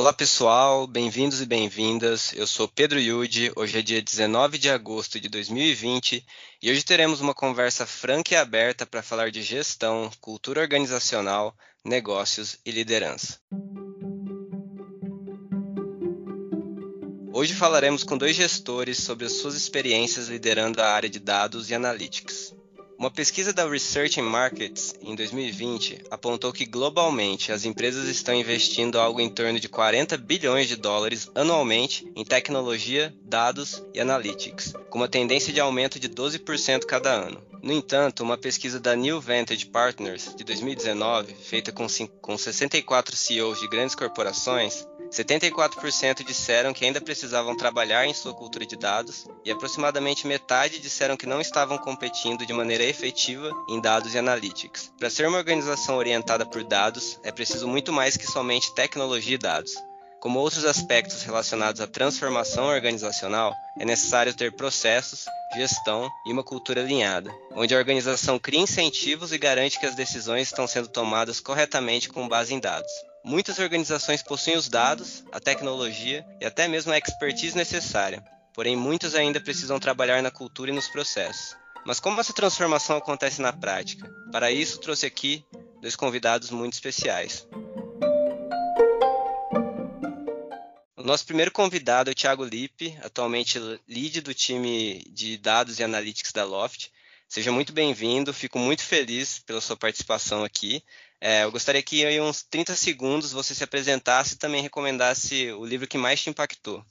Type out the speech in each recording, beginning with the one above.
Olá pessoal, bem-vindos e bem-vindas. Eu sou Pedro Yudi. Hoje é dia 19 de agosto de 2020 e hoje teremos uma conversa franca e aberta para falar de gestão, cultura organizacional, negócios e liderança. Hoje falaremos com dois gestores sobre as suas experiências liderando a área de dados e analytics. Uma pesquisa da Research in Markets em 2020 apontou que globalmente as empresas estão investindo algo em torno de 40 bilhões de dólares anualmente em tecnologia, dados e analytics, com uma tendência de aumento de 12% cada ano. No entanto, uma pesquisa da New Vantage Partners de 2019, feita com 64 CEOs de grandes corporações, 74% disseram que ainda precisavam trabalhar em sua cultura de dados e aproximadamente metade disseram que não estavam competindo de maneira efetiva em dados e analytics. Para ser uma organização orientada por dados, é preciso muito mais que somente tecnologia e dados. Como outros aspectos relacionados à transformação organizacional, é necessário ter processos, gestão e uma cultura alinhada, onde a organização cria incentivos e garante que as decisões estão sendo tomadas corretamente com base em dados. Muitas organizações possuem os dados, a tecnologia e até mesmo a expertise necessária, porém muitos ainda precisam trabalhar na cultura e nos processos. Mas como essa transformação acontece na prática? Para isso, trouxe aqui dois convidados muito especiais. O nosso primeiro convidado é o Thiago Lippe, atualmente lead do time de dados e analytics da Loft. Seja muito bem-vindo, fico muito feliz pela sua participação aqui. É, eu gostaria que em uns 30 segundos você se apresentasse e também recomendasse o livro que mais te impactou.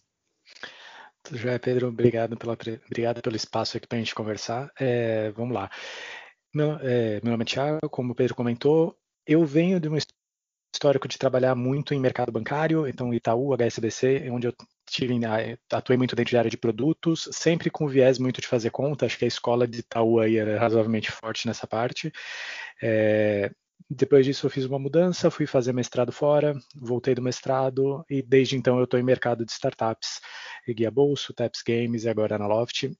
Tudo já, Pedro. Obrigado, pela, obrigado pelo espaço aqui para a gente conversar. É, vamos lá. Meu, é, meu nome é Thiago, como o Pedro comentou, eu venho de um histórico de trabalhar muito em mercado bancário, então Itaú, HSBC, onde eu tive, atuei muito dentro de área de produtos, sempre com viés muito de fazer conta, acho que a escola de Itaú aí era razoavelmente forte nessa parte. É, depois disso eu fiz uma mudança, fui fazer mestrado fora, voltei do mestrado e desde então eu estou em mercado de startups, Guia Bolso, Taps Games e agora na Loft,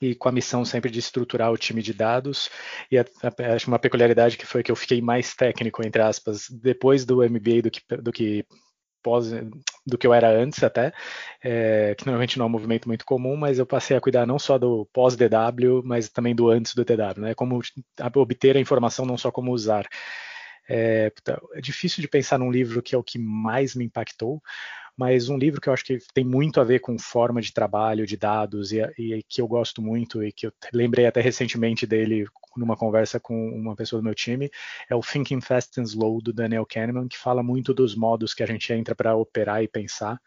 e com a missão sempre de estruturar o time de dados. E acho uma peculiaridade que foi que eu fiquei mais técnico, entre aspas, depois do MBA do que, do que pós do que eu era antes até, é, que normalmente não é um movimento muito comum, mas eu passei a cuidar não só do pós-DW, mas também do antes do TW, né? Como obter a informação, não só como usar. É, é difícil de pensar num livro que é o que mais me impactou, mas um livro que eu acho que tem muito a ver com forma de trabalho, de dados, e, e, que eu gosto muito e que eu lembrei até recentemente dele numa conversa com uma pessoa do meu time, é o Thinking Fast and Slow do Daniel Kahneman, que fala muito dos modos que a gente entra para operar e pensar,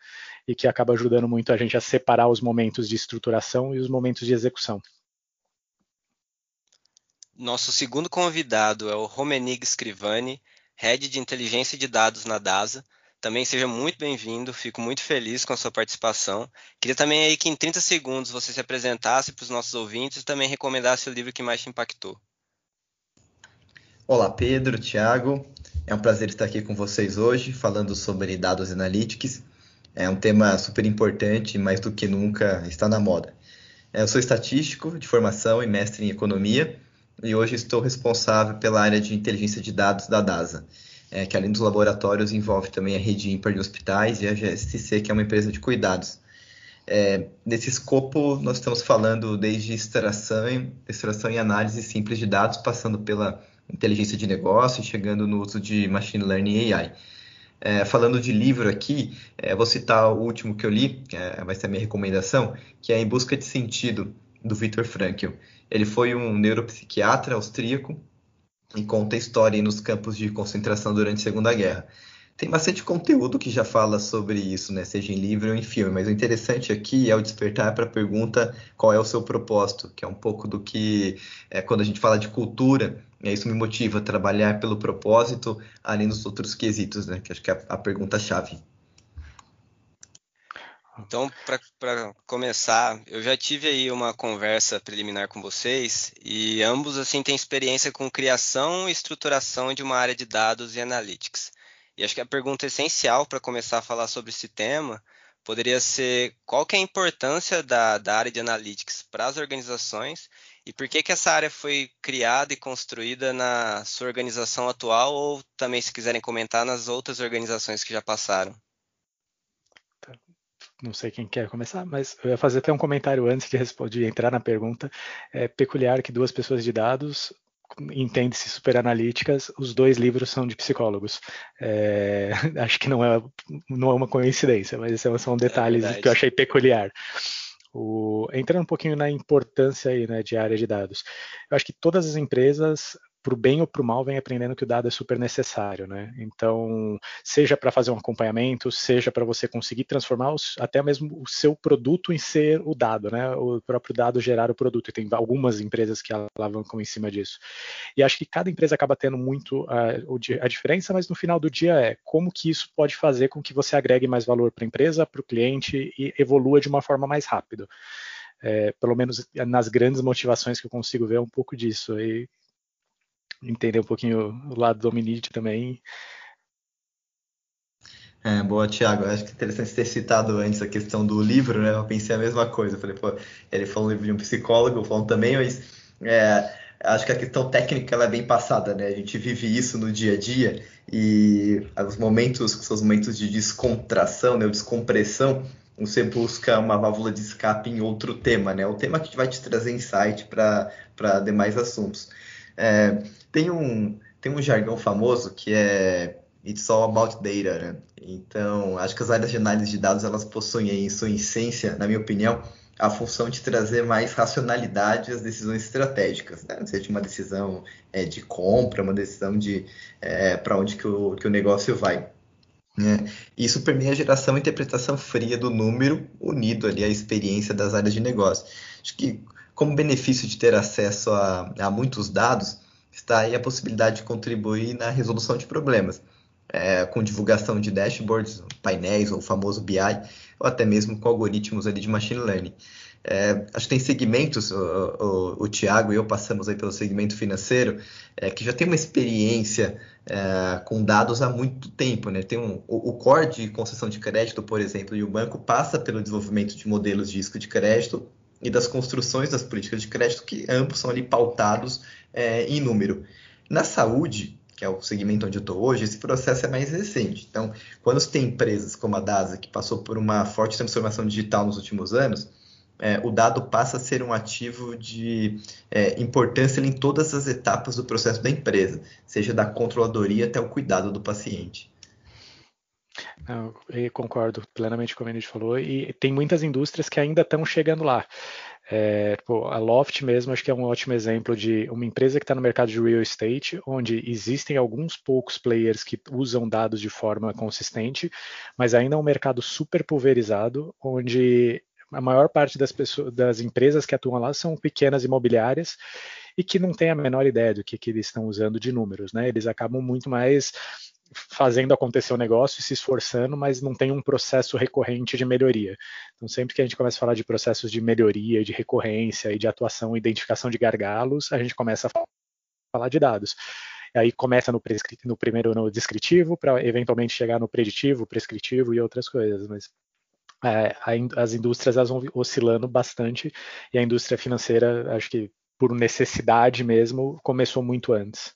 e que acaba ajudando muito a gente a separar os momentos de estruturação e os momentos de execução. Nosso segundo convidado é o Romenig Scrivani, Head de Inteligência de Dados na DASA, também seja muito bem-vindo, fico muito feliz com a sua participação. Queria também aí que em 30 segundos você se apresentasse para os nossos ouvintes e também recomendasse o livro que mais te impactou. Olá, Pedro, Thiago. É um prazer estar aqui com vocês hoje, falando sobre dados analytics. É um tema super importante, mais do que nunca está na moda. Eu sou estatístico de formação e mestre em economia, e hoje estou responsável pela área de inteligência de dados da DASA é, que além dos laboratórios envolve também a rede ímpar de hospitais e a GSTC, que é uma empresa de cuidados. É, nesse escopo, nós estamos falando desde extração, extração e análise simples de dados, passando pela inteligência de negócio, chegando no uso de machine learning e AI. É, falando de livro aqui, é, vou citar o último que eu li, é, vai ser a minha recomendação, que é Em Busca de Sentido, do Viktor Frankl. Ele foi um neuropsiquiatra austríaco e conta história nos campos de concentração durante a Segunda Guerra. Tem bastante conteúdo que já fala sobre isso, né? seja em livro ou em filme, mas o interessante aqui é o despertar para a pergunta qual é o seu propósito, que é um pouco do que, é, quando a gente fala de cultura, é, isso me motiva a trabalhar pelo propósito, além dos outros quesitos, né? que acho que é a, a pergunta-chave. Então, para começar, eu já tive aí uma conversa preliminar com vocês e ambos assim têm experiência com criação e estruturação de uma área de dados e analytics. E acho que a pergunta essencial para começar a falar sobre esse tema poderia ser qual que é a importância da, da área de analytics para as organizações e por que, que essa área foi criada e construída na sua organização atual ou também, se quiserem comentar, nas outras organizações que já passaram. Não sei quem quer começar, mas eu ia fazer até um comentário antes de, de entrar na pergunta. É peculiar que duas pessoas de dados entende-se superanalíticas, os dois livros são de psicólogos. É, acho que não é, não é uma coincidência, mas esses são detalhes é que eu achei peculiar. O, entrando um pouquinho na importância aí, né, de área de dados. Eu acho que todas as empresas para o bem ou para o mal, vem aprendendo que o dado é super necessário, né? Então, seja para fazer um acompanhamento, seja para você conseguir transformar os, até mesmo o seu produto em ser o dado, né? O próprio dado gerar o produto. E tem algumas empresas que alavancam em cima disso. E acho que cada empresa acaba tendo muito a, a diferença, mas no final do dia é como que isso pode fazer com que você agregue mais valor para a empresa, para o cliente e evolua de uma forma mais rápida. É, pelo menos nas grandes motivações que eu consigo ver é um pouco disso. E entender um pouquinho o lado do Omnid também. É, boa, Thiago. Acho que é interessante ter citado antes a questão do livro, né? Eu pensei a mesma coisa. Eu falei, pô, ele falou um livro de um psicólogo, falando também, mas é, acho que a questão técnica ela é bem passada, né? A gente vive isso no dia a dia e os momentos, seus momentos de descontração, né? descompressão, você busca uma válvula de escape em outro tema, né? O tema que vai te trazer insight para demais assuntos. É, tem, um, tem um jargão famoso que é It's all about data, né? Então, acho que as áreas de análise de dados elas possuem em sua essência, na minha opinião, a função de trazer mais racionalidade às decisões estratégicas, né? seja uma decisão é, de compra, uma decisão de é, para onde que o, que o negócio vai. Né? Isso permeia a geração e interpretação fria do número unido ali à experiência das áreas de negócio. Acho que como benefício de ter acesso a, a muitos dados, está aí a possibilidade de contribuir na resolução de problemas, é, com divulgação de dashboards, painéis, ou o famoso BI, ou até mesmo com algoritmos ali de machine learning. É, acho que tem segmentos, o, o, o Tiago e eu passamos aí pelo segmento financeiro, é, que já tem uma experiência é, com dados há muito tempo. Né? Tem um, o, o, core de concessão de crédito, por exemplo, e o banco passa pelo desenvolvimento de modelos de risco de crédito e das construções das políticas de crédito, que ambos são ali pautados é, em número. Na saúde, que é o segmento onde eu estou hoje, esse processo é mais recente. Então, quando você tem empresas como a DASA, que passou por uma forte transformação digital nos últimos anos, é, o dado passa a ser um ativo de é, importância em todas as etapas do processo da empresa, seja da controladoria até o cuidado do paciente. Eu concordo plenamente com o que a gente falou, e tem muitas indústrias que ainda estão chegando lá. É, tipo, a Loft mesmo acho que é um ótimo exemplo de uma empresa que está no mercado de real estate, onde existem alguns poucos players que usam dados de forma consistente, mas ainda é um mercado super pulverizado, onde a maior parte das pessoas, das empresas que atuam lá são pequenas imobiliárias e que não tem a menor ideia do que, que eles estão usando de números, né? Eles acabam muito mais fazendo acontecer o negócio e se esforçando, mas não tem um processo recorrente de melhoria. Então, sempre que a gente começa a falar de processos de melhoria, de recorrência e de atuação e identificação de gargalos, a gente começa a falar de dados. E aí começa no, no primeiro no descritivo, para eventualmente chegar no preditivo, prescritivo e outras coisas. Mas é, as indústrias elas vão oscilando bastante e a indústria financeira, acho que por necessidade mesmo, começou muito antes.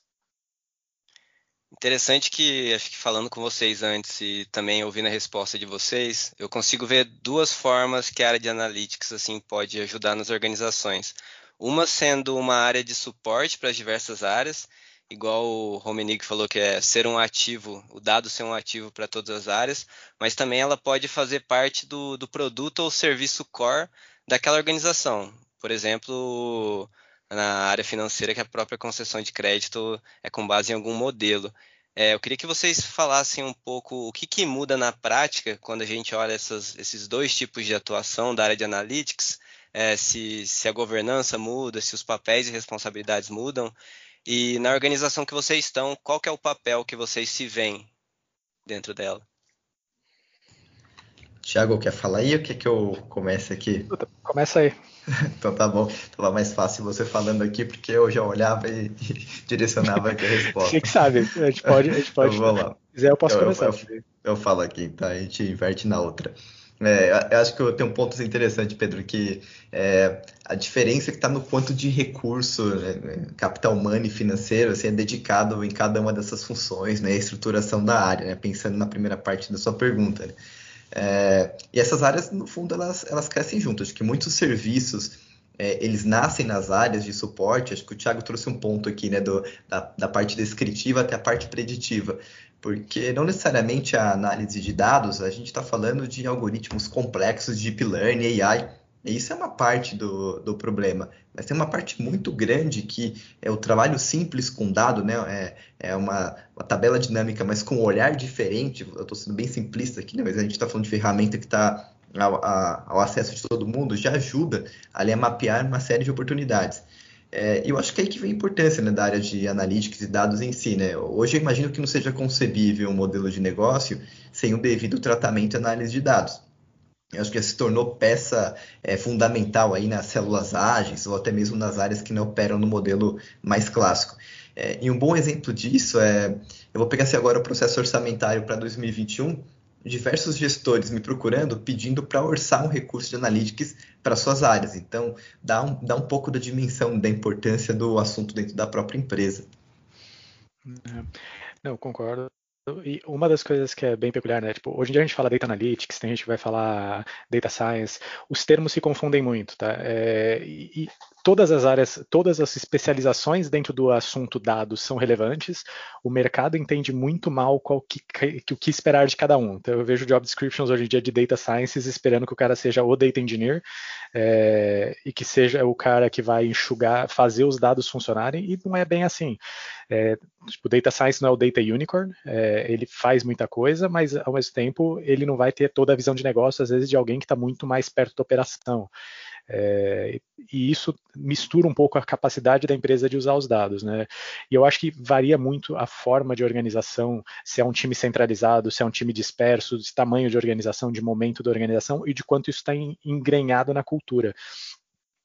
Interessante que, acho que falando com vocês antes e também ouvindo a resposta de vocês, eu consigo ver duas formas que a área de analytics assim pode ajudar nas organizações. Uma sendo uma área de suporte para as diversas áreas, igual o Romenig falou que é ser um ativo, o dado ser um ativo para todas as áreas, mas também ela pode fazer parte do, do produto ou serviço core daquela organização. Por exemplo, na área financeira, que a própria concessão de crédito é com base em algum modelo. É, eu queria que vocês falassem um pouco o que, que muda na prática quando a gente olha essas, esses dois tipos de atuação da área de analytics, é, se, se a governança muda, se os papéis e responsabilidades mudam, e na organização que vocês estão, qual que é o papel que vocês se veem dentro dela? Tiago, quer falar aí ou quer que eu comece aqui? Começa aí. então tá bom. Tava mais fácil você falando aqui, porque eu já olhava e direcionava aqui a resposta. Você que sabe, a gente pode. A gente pode então, lá. Se quiser, eu posso eu, começar. Eu, eu, eu, falo aqui, tá? A gente inverte na outra. É, eu acho que eu tenho um ponto interessante, Pedro, que é, a diferença que está no quanto de recurso, né, capital humano e financeiro, assim, é dedicado em cada uma dessas funções, né, a estruturação da área, né, pensando na primeira parte da sua pergunta. Né. É, e essas áreas, no fundo, elas, elas crescem juntas. Acho que muitos serviços é, eles nascem nas áreas de suporte. Acho que o Thiago trouxe um ponto aqui, né, do, da, da parte descritiva até a parte preditiva porque não necessariamente a análise de dados, a gente está falando de algoritmos complexos de deep learning, AI, isso é uma parte do, do problema, mas tem uma parte muito grande que é o trabalho simples com dado, né? É, é uma, uma tabela dinâmica, mas com um olhar diferente. Eu estou sendo bem simplista aqui, né? mas a gente está falando de ferramenta que está ao, ao, acesso de todo mundo, já ajuda ali a mapear uma série de oportunidades. É, eu acho que é aí que vem a importância né, da área de analytics e dados em si. Né? Hoje eu imagino que não seja concebível um modelo de negócio sem o devido tratamento e análise de dados. Eu acho que se tornou peça é, fundamental aí nas células ágeis ou até mesmo nas áreas que não operam no modelo mais clássico. É, e um bom exemplo disso é, eu vou pegar assim agora o processo orçamentário para 2021, diversos gestores me procurando pedindo para orçar um recurso de analytics para suas áreas. Então, dá um, dá um pouco da dimensão da importância do assunto dentro da própria empresa. É, não, concordo. E uma das coisas que é bem peculiar, né? Tipo, hoje em dia a gente fala data analytics, tem gente que vai falar data science, os termos se confundem muito, tá? É, e, todas as áreas, todas as especializações dentro do assunto dados são relevantes. O mercado entende muito mal qual que, que, o que esperar de cada um. Então, eu vejo job descriptions hoje em dia de data sciences esperando que o cara seja o data engineer é, e que seja o cara que vai enxugar, fazer os dados funcionarem. E não é bem assim. É, tipo, data science não é o data unicorn. É, ele faz muita coisa, mas ao mesmo tempo ele não vai ter toda a visão de negócio às vezes de alguém que está muito mais perto da operação. É, e isso mistura um pouco a capacidade da empresa de usar os dados, né? E eu acho que varia muito a forma de organização, se é um time centralizado, se é um time disperso, de tamanho de organização, de momento da organização e de quanto isso está engrenhado na cultura.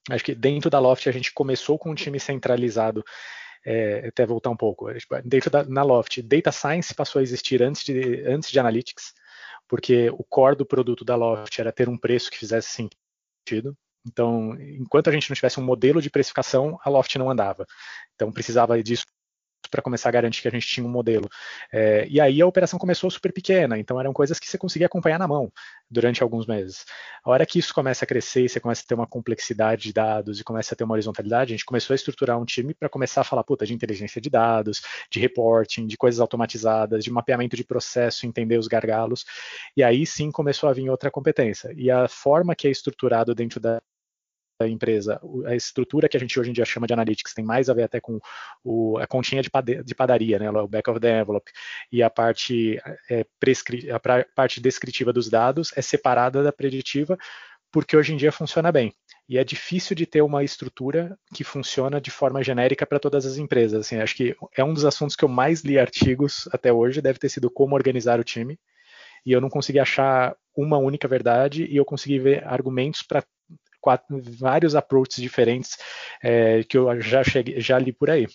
Acho que dentro da Loft a gente começou com um time centralizado é, até voltar um pouco. Dentro da, na Loft, Data Science passou a existir antes de, antes de Analytics, porque o core do produto da Loft era ter um preço que fizesse sentido. Então, enquanto a gente não tivesse um modelo de precificação, a Loft não andava. Então, precisava disso para começar a garantir que a gente tinha um modelo. É, e aí a operação começou super pequena, então eram coisas que você conseguia acompanhar na mão durante alguns meses. A hora que isso começa a crescer e você começa a ter uma complexidade de dados e começa a ter uma horizontalidade, a gente começou a estruturar um time para começar a falar, puta, de inteligência de dados, de reporting, de coisas automatizadas, de mapeamento de processo, entender os gargalos. E aí sim começou a vir outra competência. E a forma que é estruturado dentro da da empresa, a estrutura que a gente hoje em dia chama de analytics tem mais a ver até com o, a continha de, de padaria, né, o back of the envelope, e a parte, é, a parte descritiva dos dados é separada da preditiva, porque hoje em dia funciona bem. E é difícil de ter uma estrutura que funciona de forma genérica para todas as empresas. Assim, acho que é um dos assuntos que eu mais li artigos até hoje, deve ter sido como organizar o time. E eu não consegui achar uma única verdade e eu consegui ver argumentos para quatro, vários approaches diferentes é, que eu já, cheguei, já li por aí.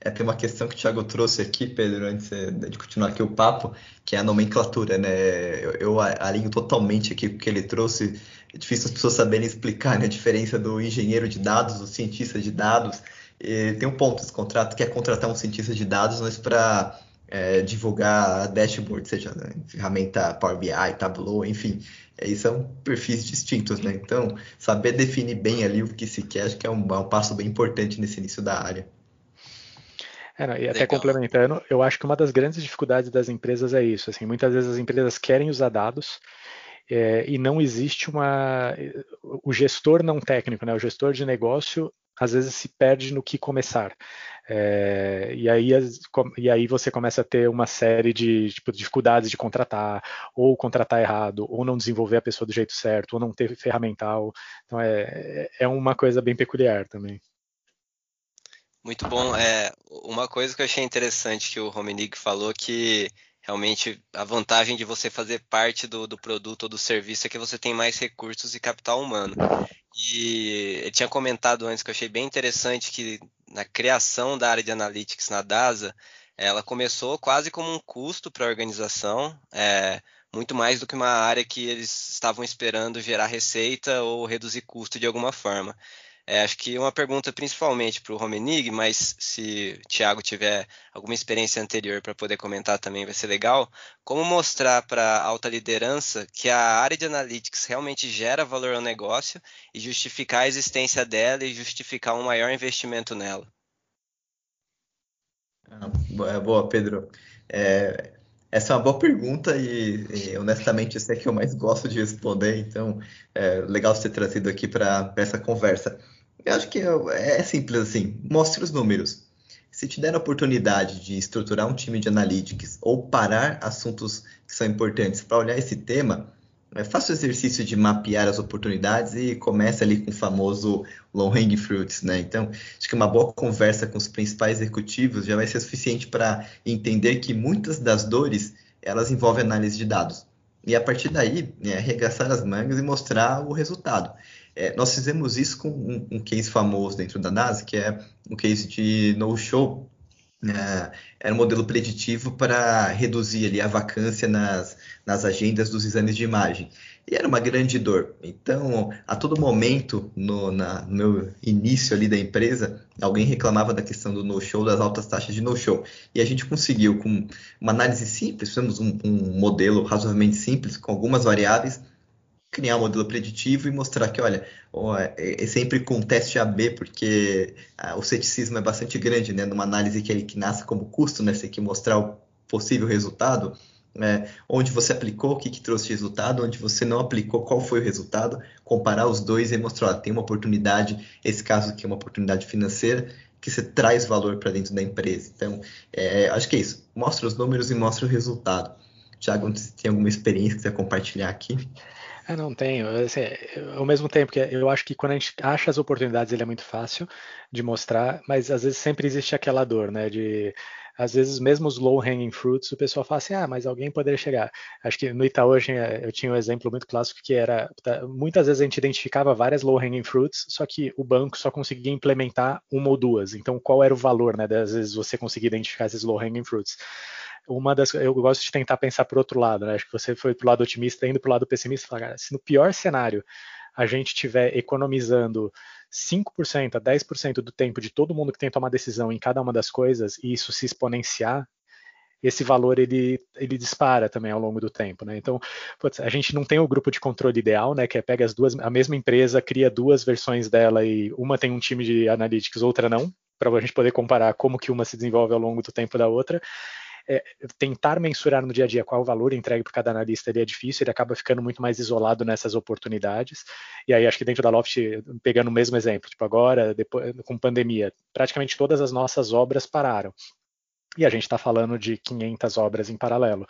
É, tem uma questão que o Thiago trouxe aqui, Pedro, antes de continuar aqui o papo, que é a nomenclatura, né? Eu, eu alinho totalmente aqui com o que ele trouxe. É difícil as pessoas saberem explicar né, a diferença do engenheiro de dados, do cientista de dados. E tem um ponto, esse contrato que é contratar um cientista de dados, mas para é, divulgar dashboard, seja né, ferramenta Power BI, Tableau, enfim. É, são perfis distintos, né? Então, saber definir bem ali o que se quer, acho que é um, é um passo bem importante nesse início da área. É, não, e até Legal. complementando, eu acho que uma das grandes dificuldades das empresas é isso. Assim, muitas vezes as empresas querem usar dados é, e não existe uma. O gestor não técnico, né, o gestor de negócio, às vezes se perde no que começar. É, e, aí, e aí você começa a ter uma série de tipo, dificuldades de contratar, ou contratar errado, ou não desenvolver a pessoa do jeito certo, ou não ter ferramental. Então é, é uma coisa bem peculiar também. Muito bom. É, uma coisa que eu achei interessante que o Romenig falou que realmente a vantagem de você fazer parte do, do produto ou do serviço é que você tem mais recursos e capital humano. E ele tinha comentado antes que eu achei bem interessante que na criação da área de analytics na DASA, ela começou quase como um custo para a organização, é, muito mais do que uma área que eles estavam esperando gerar receita ou reduzir custo de alguma forma. É, acho que uma pergunta principalmente para o Romenig, mas se o Thiago tiver alguma experiência anterior para poder comentar também vai ser legal. Como mostrar para a alta liderança que a área de analytics realmente gera valor ao negócio e justificar a existência dela e justificar um maior investimento nela? Ah, boa, Pedro. É, essa é uma boa pergunta e, e, honestamente, essa é que eu mais gosto de responder, então é legal ser trazido aqui para essa conversa. Eu acho que é, é simples assim, mostre os números. Se te der a oportunidade de estruturar um time de analytics ou parar assuntos que são importantes para olhar esse tema, é, faça o exercício de mapear as oportunidades e comece ali com o famoso long hanging fruits, né? Então, acho que uma boa conversa com os principais executivos já vai ser suficiente para entender que muitas das dores elas envolvem análise de dados. E a partir daí, é, arregaçar as mangas e mostrar o resultado. É, nós fizemos isso com um, um, case famoso dentro da NASA, que é o case de no-show. É, era um modelo preditivo para reduzir ali a vacância nas, nas agendas dos exames de imagem. E era uma grande dor. Então, a todo momento, no, na, no meu início ali da empresa, alguém reclamava da questão do no-show, das altas taxas de no-show. E a gente conseguiu, com uma análise simples, fizemos um, um modelo razoavelmente simples, com algumas variáveis, criar um modelo preditivo e mostrar que, olha, é, é sempre com teste AB, porque ah, o ceticismo é bastante grande, né? Numa análise que, ele, que nasce como custo, né? Você tem que mostrar o possível resultado, né? onde você aplicou, o que, que trouxe resultado, onde você não aplicou, qual foi o resultado, comparar os dois e mostrar, ó, tem uma oportunidade, esse caso aqui é uma oportunidade financeira, que você traz valor para dentro da empresa. Então, é, acho que é isso. Mostra os números e mostra o resultado. Tiago, tem alguma experiência que você compartilhar aqui? É, não tenho. Assim, ao mesmo tempo que eu acho que quando a gente acha as oportunidades, ele é muito fácil de mostrar, mas às vezes sempre existe aquela dor, né? De às vezes mesmo os low hanging fruits, o pessoal fala assim, ah, mas alguém poderia chegar. Acho que no Itaú eu tinha um exemplo muito clássico que era, tá, muitas vezes a gente identificava várias low hanging fruits, só que o banco só conseguia implementar uma ou duas. Então, qual era o valor, né? Às vezes você conseguia identificar esses low hanging fruits uma das eu gosto de tentar pensar por outro lado, né? Acho que você foi pro lado otimista, indo pro lado pessimista, falar, cara, se no pior cenário a gente estiver economizando 5% a 10% do tempo de todo mundo que tem que tomar decisão em cada uma das coisas e isso se exponenciar, esse valor ele, ele dispara também ao longo do tempo, né? Então, putz, a gente não tem o grupo de controle ideal, né? Que é pega as duas, a mesma empresa, cria duas versões dela e uma tem um time de analytics, outra não, para a gente poder comparar como que uma se desenvolve ao longo do tempo da outra é, tentar mensurar no dia a dia qual o valor entregue para cada analista ele é difícil, ele acaba ficando muito mais isolado nessas oportunidades. E aí acho que dentro da Loft, pegando o mesmo exemplo, tipo agora, depois, com pandemia, praticamente todas as nossas obras pararam. E a gente está falando de 500 obras em paralelo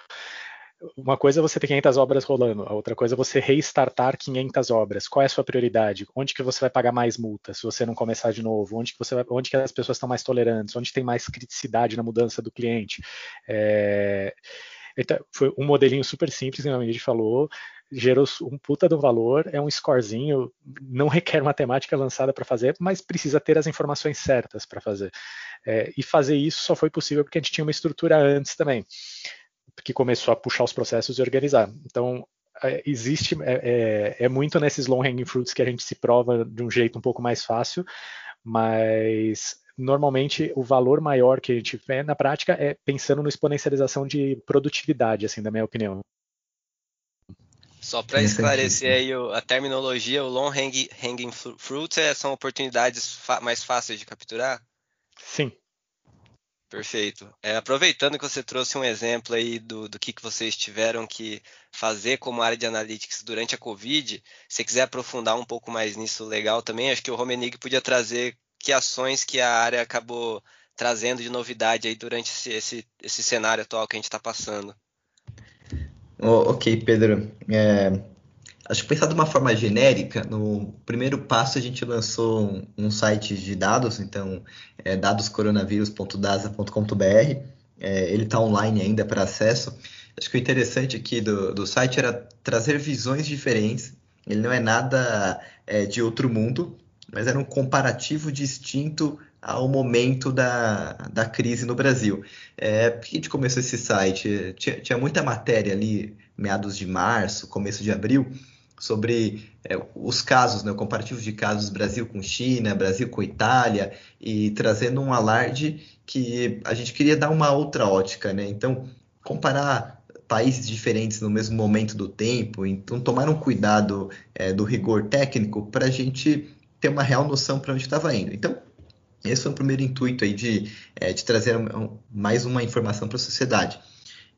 uma coisa é você ter 500 obras rolando, a outra coisa é você restartar 500 obras. Qual é a sua prioridade? Onde que você vai pagar mais multa se você não começar de novo? Onde que, você vai, onde que as pessoas estão mais tolerantes? Onde tem mais criticidade na mudança do cliente? É, então, foi um modelinho super simples, como a gente falou, gerou um puta do valor, é um scorezinho, não requer matemática avançada para fazer, mas precisa ter as informações certas para fazer. É, e fazer isso só foi possível porque a gente tinha uma estrutura antes também que começou a puxar os processos e organizar. Então, é, existe, é, é, é, muito nesses long hanging fruits que a gente se prova de um jeito um pouco mais fácil, mas normalmente o valor maior que a gente vê na prática é pensando no exponencialização de produtividade, assim, da minha opinião. Só para esclarecer aí a terminologia, o long hanging, hanging fruits é, são oportunidades mais fáceis de capturar? Sim, Perfeito. É, aproveitando que você trouxe um exemplo aí do, do que, que vocês tiveram que fazer como área de analytics durante a Covid, se quiser aprofundar um pouco mais nisso, legal também. Acho que o Romenig podia trazer que ações que a área acabou trazendo de novidade aí durante esse, esse, esse cenário atual que a gente está passando. Oh, ok, Pedro. É, Acho que pensar de uma forma genérica, no primeiro passo a gente lançou um, um site de dados, então é dadoscoronavírus.dasa.com.br. É, ele está online ainda para acesso. Acho que o interessante aqui do, do site era trazer visões diferentes. Ele não é nada é, de outro mundo, mas era um comparativo distinto ao momento da, da crise no Brasil. É, por que a gente começou esse site? Tinha, tinha muita matéria ali, meados de março, começo de abril, sobre é, os casos, né, o comparativo de casos Brasil com China, Brasil com Itália, e trazendo um alarde que a gente queria dar uma outra ótica, né? Então, comparar países diferentes no mesmo momento do tempo, então tomar um cuidado é, do rigor técnico para a gente ter uma real noção para onde estava indo. Então, esse foi o primeiro intuito aí de, é, de trazer mais uma informação para a sociedade.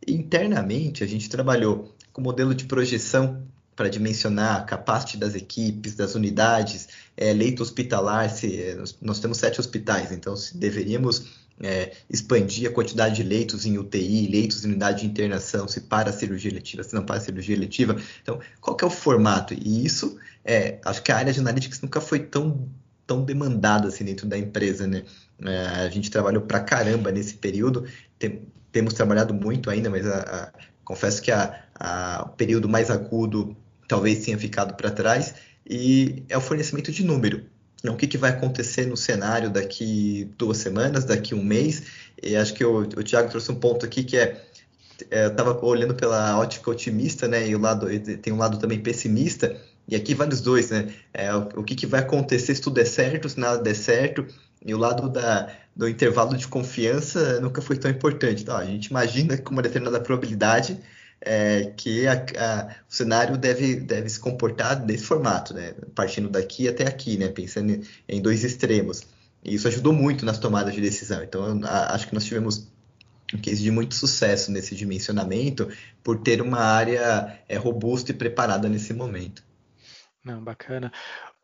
Internamente, a gente trabalhou com modelo de projeção para dimensionar a capacidade das equipes, das unidades, é, leito hospitalar, se, é, nós temos sete hospitais, então se deveríamos é, expandir a quantidade de leitos em UTI, leitos em unidade de internação, se para a cirurgia letiva, se não para a cirurgia letiva. Então, qual é o formato? E isso, é, acho que a área de analytics nunca foi tão, tão demandada assim dentro da empresa, né? É, a gente trabalhou para caramba nesse período, tem, temos trabalhado muito ainda, mas a, a, confesso que a, o período mais agudo talvez tenha ficado para trás, e é o fornecimento de número. Então, o que, que vai acontecer no cenário daqui duas semanas, daqui um mês? E acho que o, o Tiago trouxe um ponto aqui que é, é eu estava olhando pela ótica otimista, né? E o lado tem um lado também pessimista. E aqui vai os dois, né? É, o, o que, que vai acontecer se tudo der certo, se nada der certo. E o lado da, do intervalo de confiança nunca foi tão importante. Então, a gente imagina com uma determinada probabilidade é, que a, a, o cenário deve, deve se comportar desse formato, né? partindo daqui até aqui, né? pensando em, em dois extremos. E isso ajudou muito nas tomadas de decisão. Então, a, acho que nós tivemos um case de muito sucesso nesse dimensionamento por ter uma área é, robusta e preparada nesse momento. Não, bacana.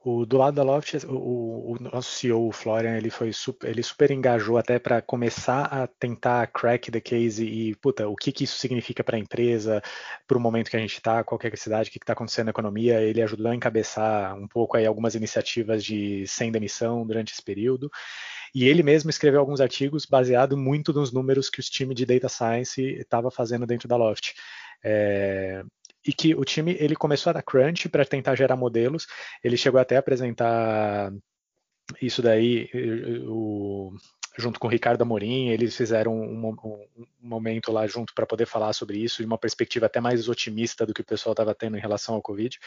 O, do lado da Loft, o, o, nosso CEO, o Florian, ele foi super, ele super engajou até para começar a tentar crack the case e, puta, o que, que isso significa para a empresa, para o momento que a gente está, qualquer cidade, o que está acontecendo na economia. Ele ajudou a encabeçar um pouco aí algumas iniciativas de sem demissão durante esse período. E ele mesmo escreveu alguns artigos baseado muito nos números que os times de data science estava fazendo dentro da Loft. É, e que o time ele começou a dar crunch para tentar gerar modelos. Ele chegou até a apresentar isso daí o, junto com o Ricardo Amorim, eles fizeram um, um, um momento lá junto para poder falar sobre isso, de uma perspectiva até mais otimista do que o pessoal estava tendo em relação ao Covid.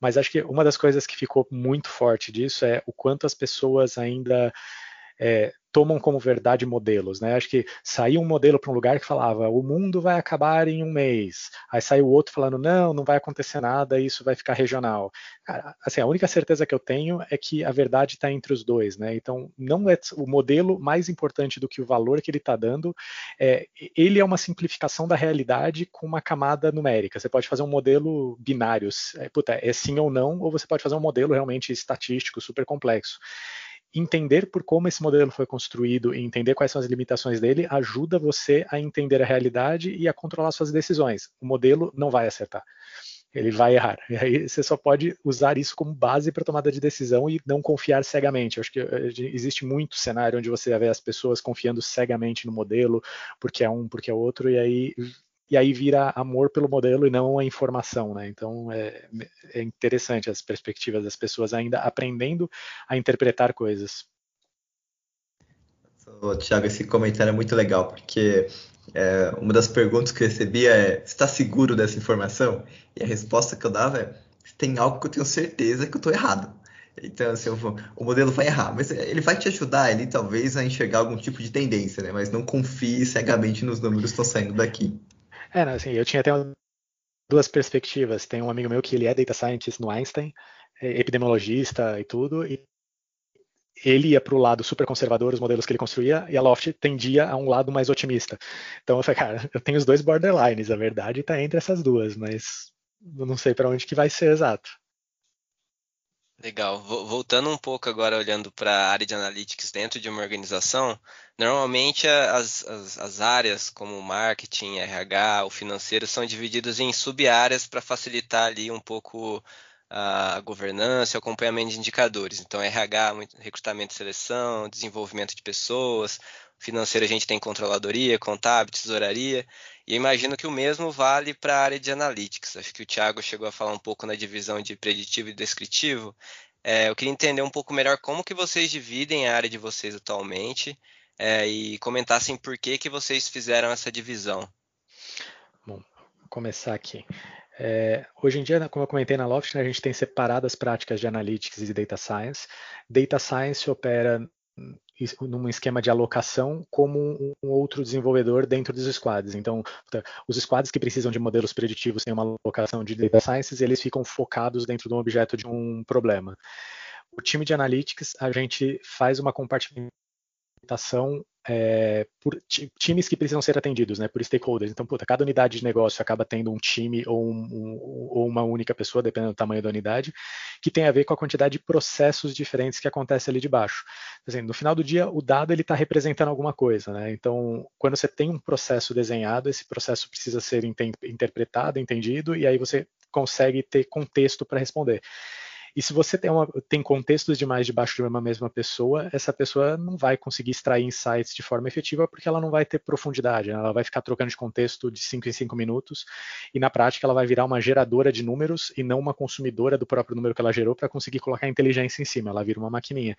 Mas acho que uma das coisas que ficou muito forte disso é o quanto as pessoas ainda é, tomam como verdade modelos, né? Acho que saiu um modelo para um lugar que falava o mundo vai acabar em um mês, aí saiu outro falando não, não vai acontecer nada, isso vai ficar regional. Cara, assim, a única certeza que eu tenho é que a verdade está entre os dois, né? Então não é o modelo mais importante do que o valor que ele está dando, é, ele é uma simplificação da realidade com uma camada numérica. Você pode fazer um modelo binário, é, puta, é sim ou não, ou você pode fazer um modelo realmente estatístico super complexo entender por como esse modelo foi construído e entender quais são as limitações dele ajuda você a entender a realidade e a controlar suas decisões. O modelo não vai acertar. Ele vai errar. E aí você só pode usar isso como base para tomada de decisão e não confiar cegamente. Eu acho que eh, existe muito cenário onde você vê as pessoas confiando cegamente no modelo, porque é um, porque é outro, e aí e aí vira amor pelo modelo e não a informação, né? Então é, é interessante as perspectivas das pessoas ainda aprendendo a interpretar coisas. Tiago, esse comentário é muito legal, porque é, uma das perguntas que eu recebia é: está seguro dessa informação? E a resposta que eu dava é: tem algo que eu tenho certeza que eu estou errado. Então, assim, o modelo vai errar, mas ele vai te ajudar ele talvez a enxergar algum tipo de tendência, né? Mas não confie cegamente nos números que estão saindo daqui. É, assim, eu tinha até duas perspectivas. Tem um amigo meu que ele é data scientist no Einstein, é epidemiologista e tudo, e ele ia para o lado super conservador, os modelos que ele construía, e a Loft tendia a um lado mais otimista. Então eu falei, cara, eu tenho os dois borderlines, a verdade está entre essas duas, mas eu não sei para onde que vai ser exato. Legal. Voltando um pouco agora, olhando para a área de analytics dentro de uma organização, normalmente as, as, as áreas como marketing, RH, o financeiro são divididas em sub-áreas para facilitar ali um pouco a governança acompanhamento de indicadores. Então, RH, recrutamento e seleção, desenvolvimento de pessoas, financeiro a gente tem controladoria, contábil, tesouraria, e imagino que o mesmo vale para a área de analytics. Acho que o Thiago chegou a falar um pouco na divisão de preditivo e descritivo. É, eu queria entender um pouco melhor como que vocês dividem a área de vocês atualmente é, e comentassem por que, que vocês fizeram essa divisão. Bom, vou começar aqui. É, hoje em dia, como eu comentei na Loft, né, a gente tem separado as práticas de Analytics e Data Science. Data Science opera num esquema de alocação como um outro desenvolvedor dentro dos squads. Então, os squads que precisam de modelos preditivos têm uma alocação de data sciences e eles ficam focados dentro de um objeto de um problema. O time de analytics, a gente faz uma compartimentação é, por times que precisam ser atendidos, né, por stakeholders. Então, puta, cada unidade de negócio acaba tendo um time ou, um, ou, uma única pessoa, dependendo do tamanho da unidade, que tem a ver com a quantidade de processos diferentes que acontece ali de baixo. Assim, no final do dia, o dado ele está representando alguma coisa, né? Então, quando você tem um processo desenhado, esse processo precisa ser interpretado, entendido, e aí você consegue ter contexto para responder. E se você tem, uma, tem contextos demais debaixo de uma mesma pessoa, essa pessoa não vai conseguir extrair insights de forma efetiva porque ela não vai ter profundidade, né? ela vai ficar trocando de contexto de 5 em 5 minutos e na prática ela vai virar uma geradora de números e não uma consumidora do próprio número que ela gerou para conseguir colocar inteligência em cima, ela vira uma maquininha.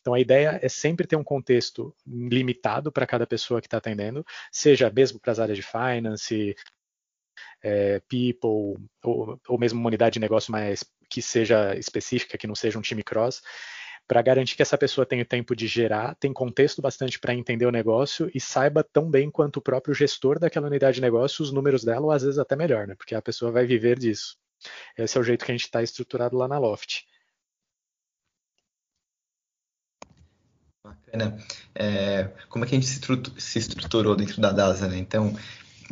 Então a ideia é sempre ter um contexto limitado para cada pessoa que está atendendo, seja mesmo para as áreas de finance, é, people, ou, ou mesmo uma unidade de negócio mais que seja específica, que não seja um time cross, para garantir que essa pessoa tenha tempo de gerar, tem contexto bastante para entender o negócio e saiba tão bem quanto o próprio gestor daquela unidade de negócio os números dela, ou às vezes até melhor, né? Porque a pessoa vai viver disso. Esse é o jeito que a gente está estruturado lá na Loft. Bacana. É, como é que a gente se estruturou dentro da DASA, né? Então,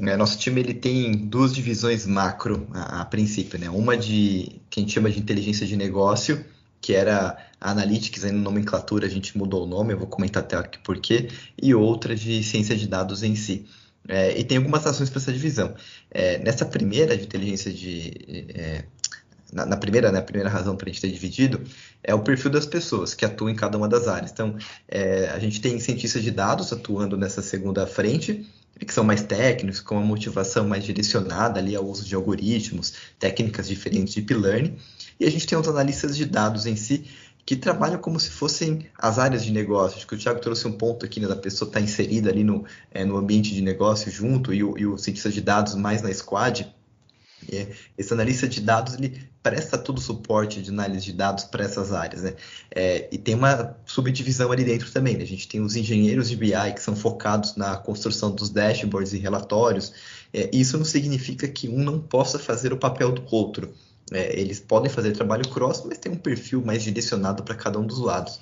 é, nosso time ele tem duas divisões macro a, a, princípio, né? Uma de que a gente chama de inteligência de negócio, que era Analytics, aí na nomenclatura a gente mudou o nome, eu vou comentar até aqui por quê, e outra de ciência de dados em si. É, e tem algumas ações para essa divisão. É, nessa primeira de inteligência de. É, na, na, primeira, né, a primeira razão para a gente ter dividido é o perfil das pessoas que atuam em cada uma das áreas. Então, é, a gente tem cientistas de dados atuando nessa segunda frente, que são mais técnicos, com uma motivação mais direcionada ali ao uso de algoritmos, técnicas diferentes de deep learning. E a gente tem os analistas de dados em si, que trabalham como se fossem as áreas de negócio. Acho que o Thiago trouxe um ponto aqui, né, da pessoa estar tá inserida ali no, é, no ambiente de negócio junto, e o, e o cientista de dados mais na squad. É, esse analista de dados ele presta todo o suporte de análise de dados para essas áreas, né? É, e tem uma subdivisão ali dentro também. Né? A gente tem os engenheiros de BI que são focados na construção dos dashboards e relatórios. É, isso não significa que um não possa fazer o papel do outro. É, eles podem fazer trabalho cross, mas tem um perfil mais direcionado para cada um dos lados.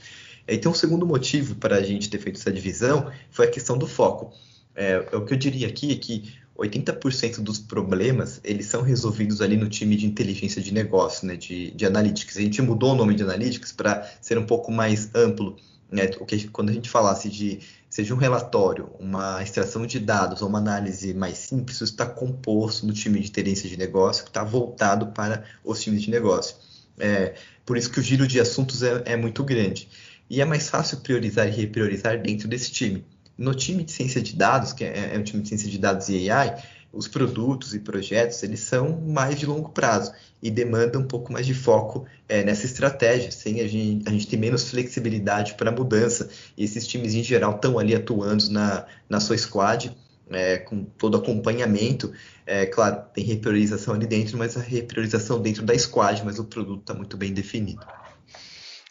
Então, o segundo motivo para a gente ter feito essa divisão foi a questão do foco. É, o que eu diria aqui é que 80% dos problemas eles são resolvidos ali no time de inteligência de negócio, né, de, de analytics. A gente mudou o nome de analytics para ser um pouco mais amplo. Né, o que, quando a gente falasse de seja um relatório, uma extração de dados ou uma análise mais simples, isso está composto no time de inteligência de negócio, que está voltado para os times de negócio. É, por isso que o giro de assuntos é, é muito grande. E é mais fácil priorizar e repriorizar dentro desse time. No time de ciência de dados, que é, é um time de ciência de dados e AI, os produtos e projetos eles são mais de longo prazo e demandam um pouco mais de foco é, nessa estratégia, sem a gente, a gente ter menos flexibilidade para mudança. E esses times, em geral, estão ali atuando na, na sua squad, é, com todo acompanhamento. É, claro, tem repriorização ali dentro, mas a repriorização dentro da squad, mas o produto está muito bem definido.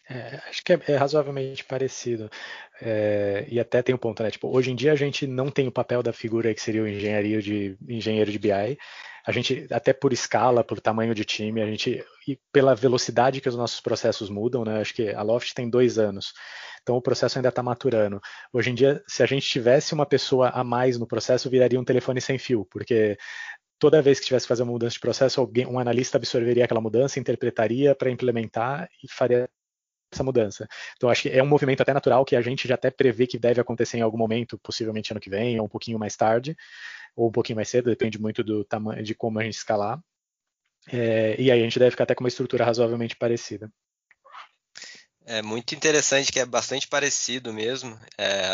É, acho que é, é razoavelmente parecido. É, e até tem um ponto, né? Tipo, hoje em dia a gente não tem o papel da figura que seria o engenharia de engenheiro de BI. A gente, até por escala, por tamanho de time, a gente e pela velocidade que os nossos processos mudam, né? Acho que a Loft tem dois anos, então o processo ainda está maturando. Hoje em dia, se a gente tivesse uma pessoa a mais no processo, viraria um telefone sem fio, porque toda vez que tivesse que fazer uma mudança de processo, alguém, um analista absorveria aquela mudança, interpretaria para implementar e faria essa mudança. Então, acho que é um movimento até natural que a gente já até prevê que deve acontecer em algum momento, possivelmente ano que vem, ou um pouquinho mais tarde, ou um pouquinho mais cedo, depende muito do tamanho, de como a gente escalar. É, e aí a gente deve ficar até com uma estrutura razoavelmente parecida. É muito interessante que é bastante parecido mesmo é,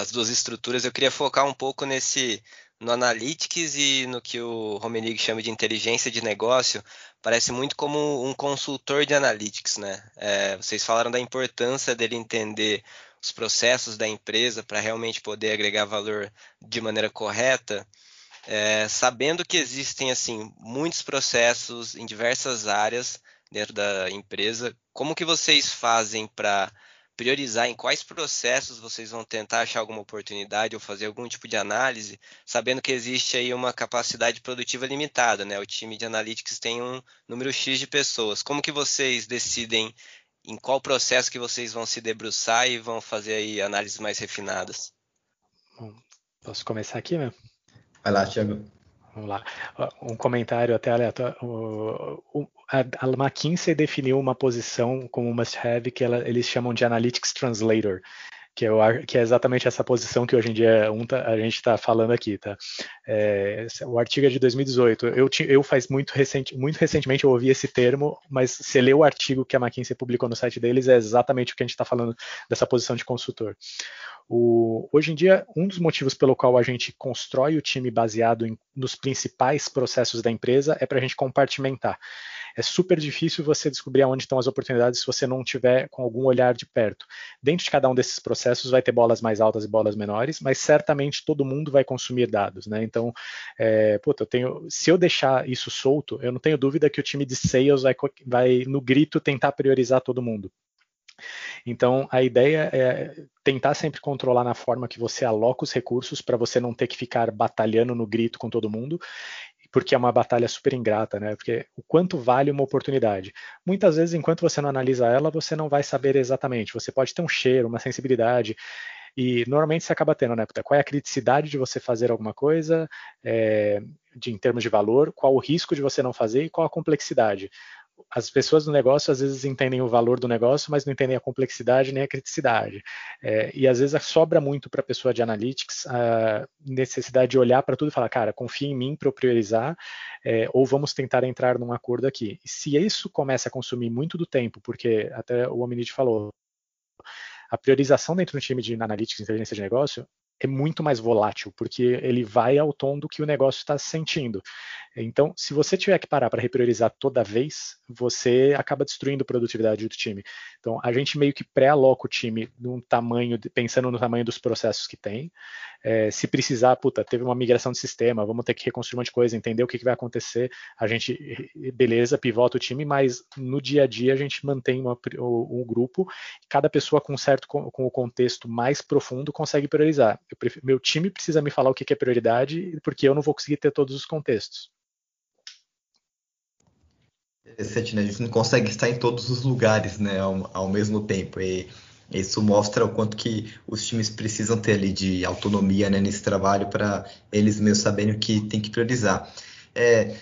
as duas estruturas. Eu queria focar um pouco nesse no Analytics e no que o Romenig chama de inteligência de negócio, parece muito como um consultor de Analytics, né? É, vocês falaram da importância dele entender os processos da empresa para realmente poder agregar valor de maneira correta. É, sabendo que existem assim muitos processos em diversas áreas dentro da empresa, como que vocês fazem para priorizar em quais processos vocês vão tentar achar alguma oportunidade ou fazer algum tipo de análise, sabendo que existe aí uma capacidade produtiva limitada, né? O time de analytics tem um número X de pessoas. Como que vocês decidem em qual processo que vocês vão se debruçar e vão fazer aí análises mais refinadas? Bom, posso começar aqui, né? Vai lá, Thiago. Vamos lá. Um comentário até aleatório. A McKinsey definiu uma posição como must-have que ela, eles chamam de Analytics Translator, que é, que é, exatamente essa posição que hoje em dia tá, a gente está falando aqui, tá? É, o artigo é de 2018. Eu, eu faz muito, recente, muito recentemente eu ouvi esse termo, mas se ler o artigo que a McKinsey publicou no site deles é exatamente o que a gente está falando dessa posição de consultor. O, hoje em dia, um dos motivos pelo qual a gente constrói o time baseado em, nos principais processos da empresa é para a gente compartimentar. É super difícil você descobrir aonde estão as oportunidades se você não tiver com algum olhar de perto. Dentro de cada um desses processos vai ter bolas mais altas e bolas menores, mas certamente todo mundo vai consumir dados, né? Então, é, puta, eu tenho, se eu deixar isso solto, eu não tenho dúvida que o time de sales vai, vai no grito tentar priorizar todo mundo. Então, a ideia é tentar sempre controlar na forma que você aloca os recursos para você não ter que ficar batalhando no grito com todo mundo, porque é uma batalha super ingrata, né? Porque o quanto vale uma oportunidade? Muitas vezes, enquanto você não analisa ela, você não vai saber exatamente. Você pode ter um cheiro, uma sensibilidade, e normalmente você acaba tendo, né? Qual é a criticidade de você fazer alguma coisa, é, de, em termos de valor, qual o risco de você não fazer e qual a complexidade as pessoas do negócio às vezes entendem o valor do negócio, mas não entendem a complexidade nem a criticidade. É, e às vezes sobra muito para a pessoa de analytics a necessidade de olhar para tudo e falar, cara, confia em mim para eu priorizar, é, ou vamos tentar entrar num acordo aqui. E se isso começa a consumir muito do tempo, porque até o Ominid falou, a priorização dentro do time de analytics, inteligência de negócio, é muito mais volátil, porque ele vai ao tom do que o negócio está sentindo. Então, se você tiver que parar para repriorizar toda vez, você acaba destruindo a produtividade do time. Então, a gente meio que pré-aloca o time num tamanho, pensando no tamanho dos processos que tem. É, se precisar, puta, teve uma migração de sistema, vamos ter que reconstruir um monte de coisa, entender o que, que vai acontecer, a gente, beleza, pivota o time, mas no dia a dia a gente mantém uma, um grupo, cada pessoa com certo com o contexto mais profundo consegue priorizar. Prefiro, meu time precisa me falar o que, que é prioridade, porque eu não vou conseguir ter todos os contextos interessante, né? A gente não consegue estar em todos os lugares, né, ao, ao mesmo tempo. E isso mostra o quanto que os times precisam ter ali de autonomia né, nesse trabalho para eles mesmos saberem o que tem que priorizar. É,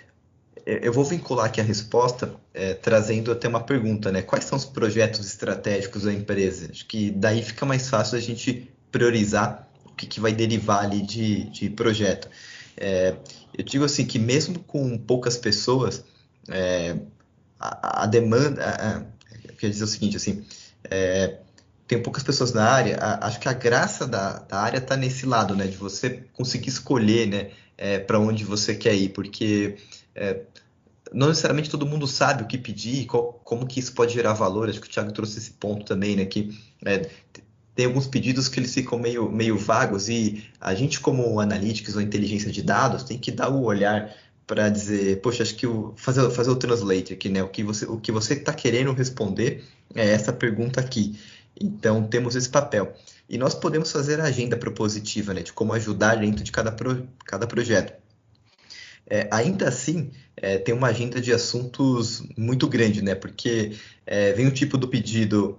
eu vou vincular aqui a resposta é, trazendo até uma pergunta, né? Quais são os projetos estratégicos da empresa? Acho que daí fica mais fácil a gente priorizar o que, que vai derivar ali de, de projeto. É, eu digo assim que mesmo com poucas pessoas, é, a, a, demanda, a, quer dizer o seguinte, assim, é, tem poucas pessoas na área, a, acho que a graça da, da área está nesse lado, né, de você conseguir escolher, né, é, para onde você quer ir, porque é, não necessariamente todo mundo sabe o que pedir, qual, como que isso pode gerar valor. Acho que o Thiago trouxe esse ponto também, né? Que é, tem alguns pedidos que eles ficam meio, meio vagos e a gente, como analytics ou inteligência de dados, tem que dar o olhar para dizer, poxa, acho que o, fazer, fazer o translate aqui, né? O que você o que você está querendo responder é essa pergunta aqui. Então temos esse papel. E nós podemos fazer a agenda propositiva, né? De como ajudar dentro de cada, pro, cada projeto. É, ainda assim, é, tem uma agenda de assuntos muito grande, né? Porque é, vem o tipo do pedido,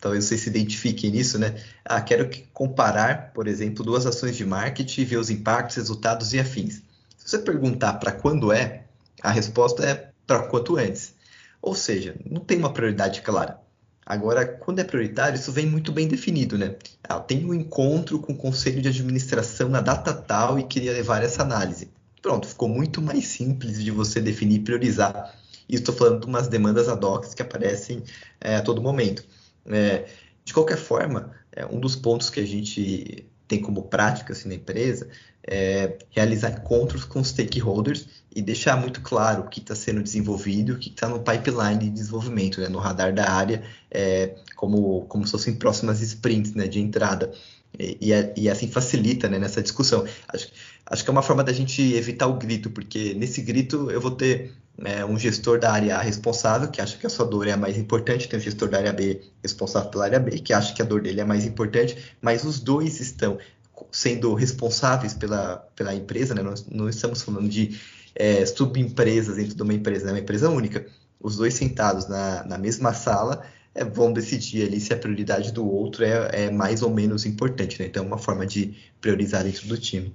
talvez vocês se identifiquem nisso, né? Ah, quero comparar, por exemplo, duas ações de marketing, ver os impactos, resultados e afins. Se você perguntar para quando é, a resposta é para quanto antes. Ou seja, não tem uma prioridade clara. Agora, quando é prioritário, isso vem muito bem definido, né? Ah, tem um encontro com o conselho de administração na data tal e queria levar essa análise. Pronto, ficou muito mais simples de você definir e priorizar. E estou falando de umas demandas ad hoc que aparecem é, a todo momento. É, de qualquer forma, é, um dos pontos que a gente tem como prática assim, na empresa é realizar encontros com stakeholders e deixar muito claro o que está sendo desenvolvido, o que está no pipeline de desenvolvimento, né, no radar da área, é, como, como se fossem próximas sprints né, de entrada. E, e, e, assim facilita né, nessa discussão. Acho, acho que é uma forma da gente evitar o grito, porque nesse grito eu vou ter é, um gestor da área A responsável, que acha que a sua dor é a mais importante, tem um gestor da área B responsável pela área B, que acha que a dor dele é mais importante, mas os dois estão sendo responsáveis pela, pela empresa, né? nós não estamos falando de é, subempresas dentro de uma empresa, é uma empresa única. Os dois sentados na, na mesma sala é, vão decidir ali se a prioridade do outro é, é mais ou menos importante. Né? Então, é uma forma de priorizar dentro do time.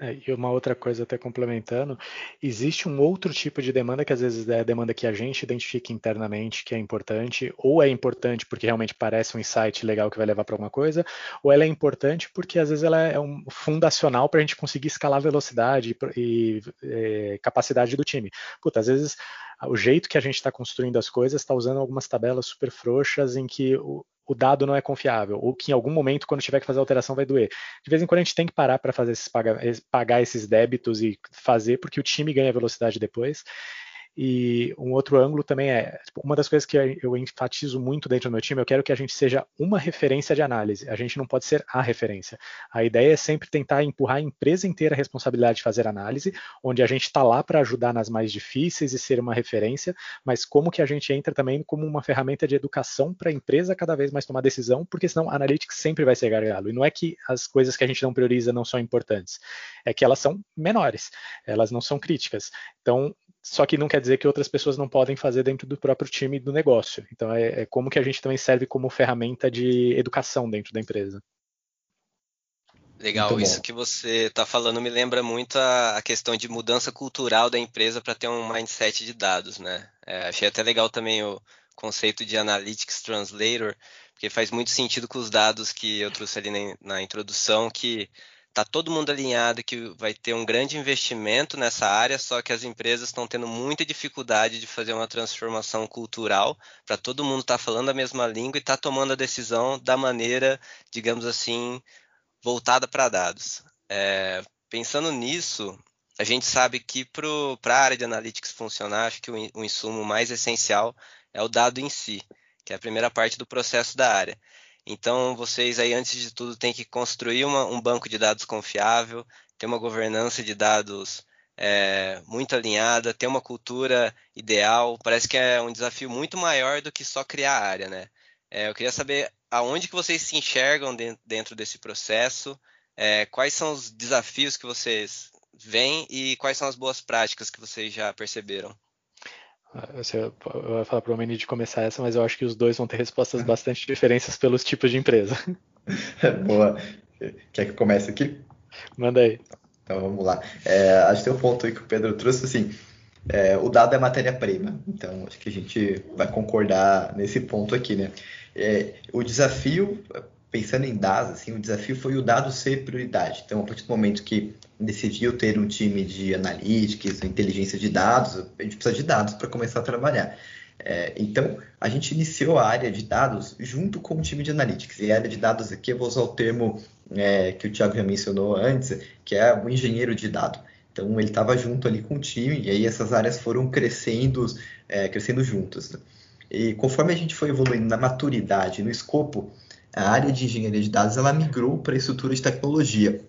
É, e uma outra coisa, até complementando, existe um outro tipo de demanda que às vezes é a demanda que a gente identifica internamente que é importante, ou é importante porque realmente parece um insight legal que vai levar para alguma coisa, ou ela é importante porque às vezes ela é um fundacional para a gente conseguir escalar a velocidade e, e é, capacidade do time. Puta, às vezes o jeito que a gente está construindo as coisas está usando algumas tabelas super frouxas em que o, o dado não é confiável, ou que em algum momento, quando tiver que fazer alteração, vai doer. De vez em quando a gente tem que parar para fazer esses pagar, pagar esses débitos e fazer, porque o time ganha velocidade depois. E um outro ângulo também é, tipo, uma das coisas que eu enfatizo muito dentro do meu time, eu quero que a gente seja uma referência de análise, a gente não pode ser a referência. A ideia é sempre tentar empurrar a empresa inteira a responsabilidade de fazer análise, onde a gente está lá para ajudar nas mais difíceis e ser uma referência, mas como que a gente entra também como uma ferramenta de educação para a empresa cada vez mais tomar decisão, porque senão a analytics sempre vai ser gargalo. E não é que as coisas que a gente não prioriza não são importantes, é que elas são menores, elas não são críticas. Então, só que não quer dizer que outras pessoas não podem fazer dentro do próprio time do negócio. Então é, é como que a gente também serve como ferramenta de educação dentro da empresa. Legal, isso que você está falando me lembra muito a, a, questão de mudança cultural da empresa para ter um mindset de dados, né? É, achei até legal também o conceito de Analytics Translator, porque faz muito sentido com os dados que eu trouxe ali na, na introdução, que tá todo mundo alinhado que vai ter um grande investimento nessa área, só que as empresas estão tendo muita dificuldade de fazer uma transformação cultural para todo mundo estar tá falando a mesma língua e estar tá tomando a decisão da maneira, digamos assim, voltada para dados. É, pensando nisso, a gente sabe que para a área de analytics funcionar, acho que o, o insumo mais essencial é o dado em si, que é a primeira parte do processo da área. Então, vocês aí, antes de tudo, têm que construir uma, um banco de dados confiável, ter uma governança de dados é, muito alinhada, ter uma cultura ideal. Parece que é um desafio muito maior do que só criar a área, né? É, eu queria saber aonde que vocês se enxergam dentro desse processo, é, quais são os desafios que vocês veem e quais são as boas práticas que vocês já perceberam. Você, eu vou falar para o Meni de começar essa, mas eu acho que os dois vão ter respostas bastante diferentes pelos tipos de empresa. Boa. Quer que comece aqui? Manda aí. Então vamos lá. É, acho que tem um ponto aí que o Pedro trouxe, assim, é, o dado é matéria-prima, então acho que a gente vai concordar nesse ponto aqui, né? É, o desafio pensando em dados, assim, o desafio foi o dado ser prioridade. Então, a partir do momento que decidiu ter um time de analytics, inteligência de dados, a gente precisa de dados para começar a trabalhar. É, então, a gente iniciou a área de dados junto com o time de analytics. E a área de dados aqui, eu vou usar o termo é, que o Thiago já mencionou antes, que é o engenheiro de dado. Então, ele estava junto ali com o time, e aí essas áreas foram crescendo, é, crescendo juntas. E conforme a gente foi evoluindo na maturidade, no escopo, a área de engenharia de dados ela migrou para a estrutura de tecnologia.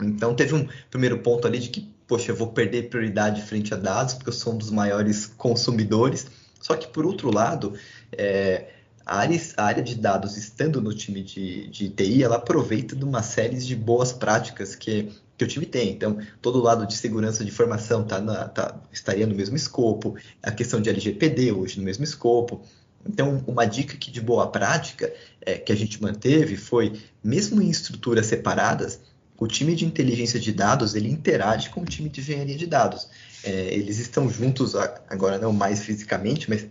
Então teve um primeiro ponto ali de que, poxa, eu vou perder prioridade frente a dados, porque eu sou um dos maiores consumidores. Só que por outro lado, é, a, área, a, área, de dados estando no time de, de TI, ela aproveita de uma série de boas práticas que, que o time tem. Então, todo o lado de segurança de informação tá na, tá, estaria no mesmo escopo, a questão de LGPD hoje no mesmo escopo. Então, uma dica aqui de boa prática é, que a gente manteve foi, mesmo em estruturas separadas, o time de inteligência de dados ele interage com o time de engenharia de dados. É, eles estão juntos agora não mais fisicamente, mas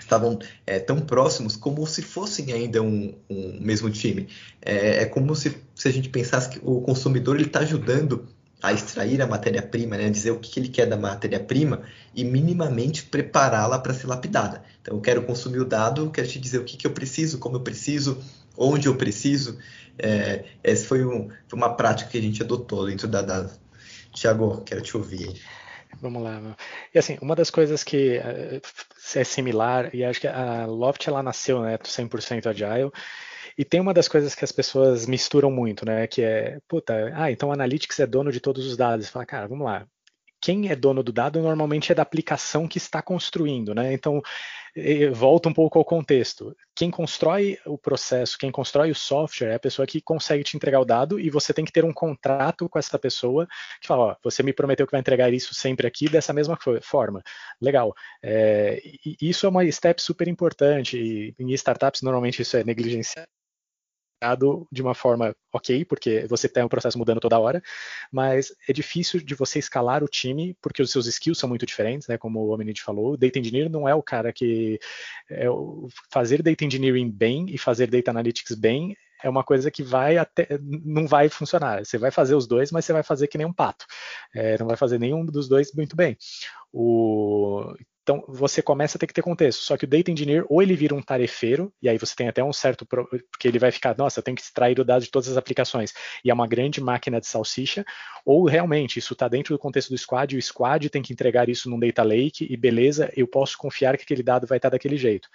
estavam é, tão próximos como se fossem ainda um, um mesmo time. É, é como se, se, a gente pensasse que o consumidor está ajudando a extrair a matéria-prima, né, dizer o que ele quer da matéria-prima e minimamente prepará-la para ser lapidada. Então, eu quero consumir o dado, quero te dizer o que, que eu preciso, como eu preciso, onde eu preciso. É, essa foi, um, foi, uma prática que a gente adotou dentro da, da... Tiago, quero te ouvir. Vamos lá. E assim, uma das coisas que é, é similar, e acho que a Loft ela nasceu, né, 100% Agile, E tem uma das coisas que as pessoas misturam muito, né? Que é, puta, ah, então o Analytics é dono de todos os dados. Fala, cara, vamos lá. Quem é dono do dado normalmente é da aplicação que está construindo, né? Então, volta um pouco ao contexto. Quem constrói o processo, quem constrói o software é a pessoa que consegue te entregar o dado e você tem que ter um contrato com essa pessoa que fala, ó, você me prometeu que vai entregar isso sempre aqui dessa mesma forma. Legal. É, isso é uma step super importante e em startups normalmente isso é negligenciado de uma forma ok, porque você tem um processo mudando toda hora, mas é difícil de você escalar o time, porque os seus skills são muito diferentes, né? Como o Omenid falou, o data engineer não é o cara que é, fazer data engineering bem e fazer data analytics bem é uma coisa que vai até não vai funcionar. Você vai fazer os dois, mas você vai fazer que nem um pato. É, não vai fazer nenhum dos dois muito bem. O, então, você começa a ter que ter contexto. Só que o data engineer, ou ele vira um tarefeiro, e aí você tem até um certo. Porque ele vai ficar, nossa, eu tenho que extrair o dado de todas as aplicações, e é uma grande máquina de salsicha, ou realmente isso está dentro do contexto do squad, e o squad tem que entregar isso num data lake, e beleza, eu posso confiar que aquele dado vai estar daquele jeito.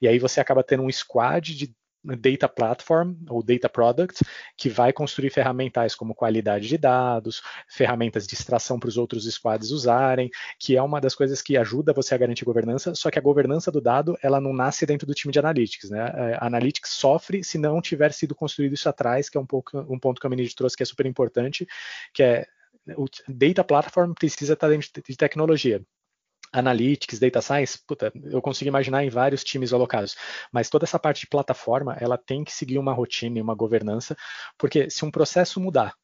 E aí você acaba tendo um squad de data platform ou data product que vai construir ferramentais como qualidade de dados, ferramentas de extração para os outros squads usarem, que é uma das coisas que ajuda você a garantir governança, só que a governança do dado, ela não nasce dentro do time de analytics, né? A analytics sofre se não tiver sido construído isso atrás, que é um pouco um ponto que a Menide trouxe que é super importante, que é o data platform precisa estar dentro de tecnologia. Analytics, Data Science, puta, eu consigo imaginar em vários times alocados, mas toda essa parte de plataforma, ela tem que seguir uma rotina e uma governança, porque se um processo mudar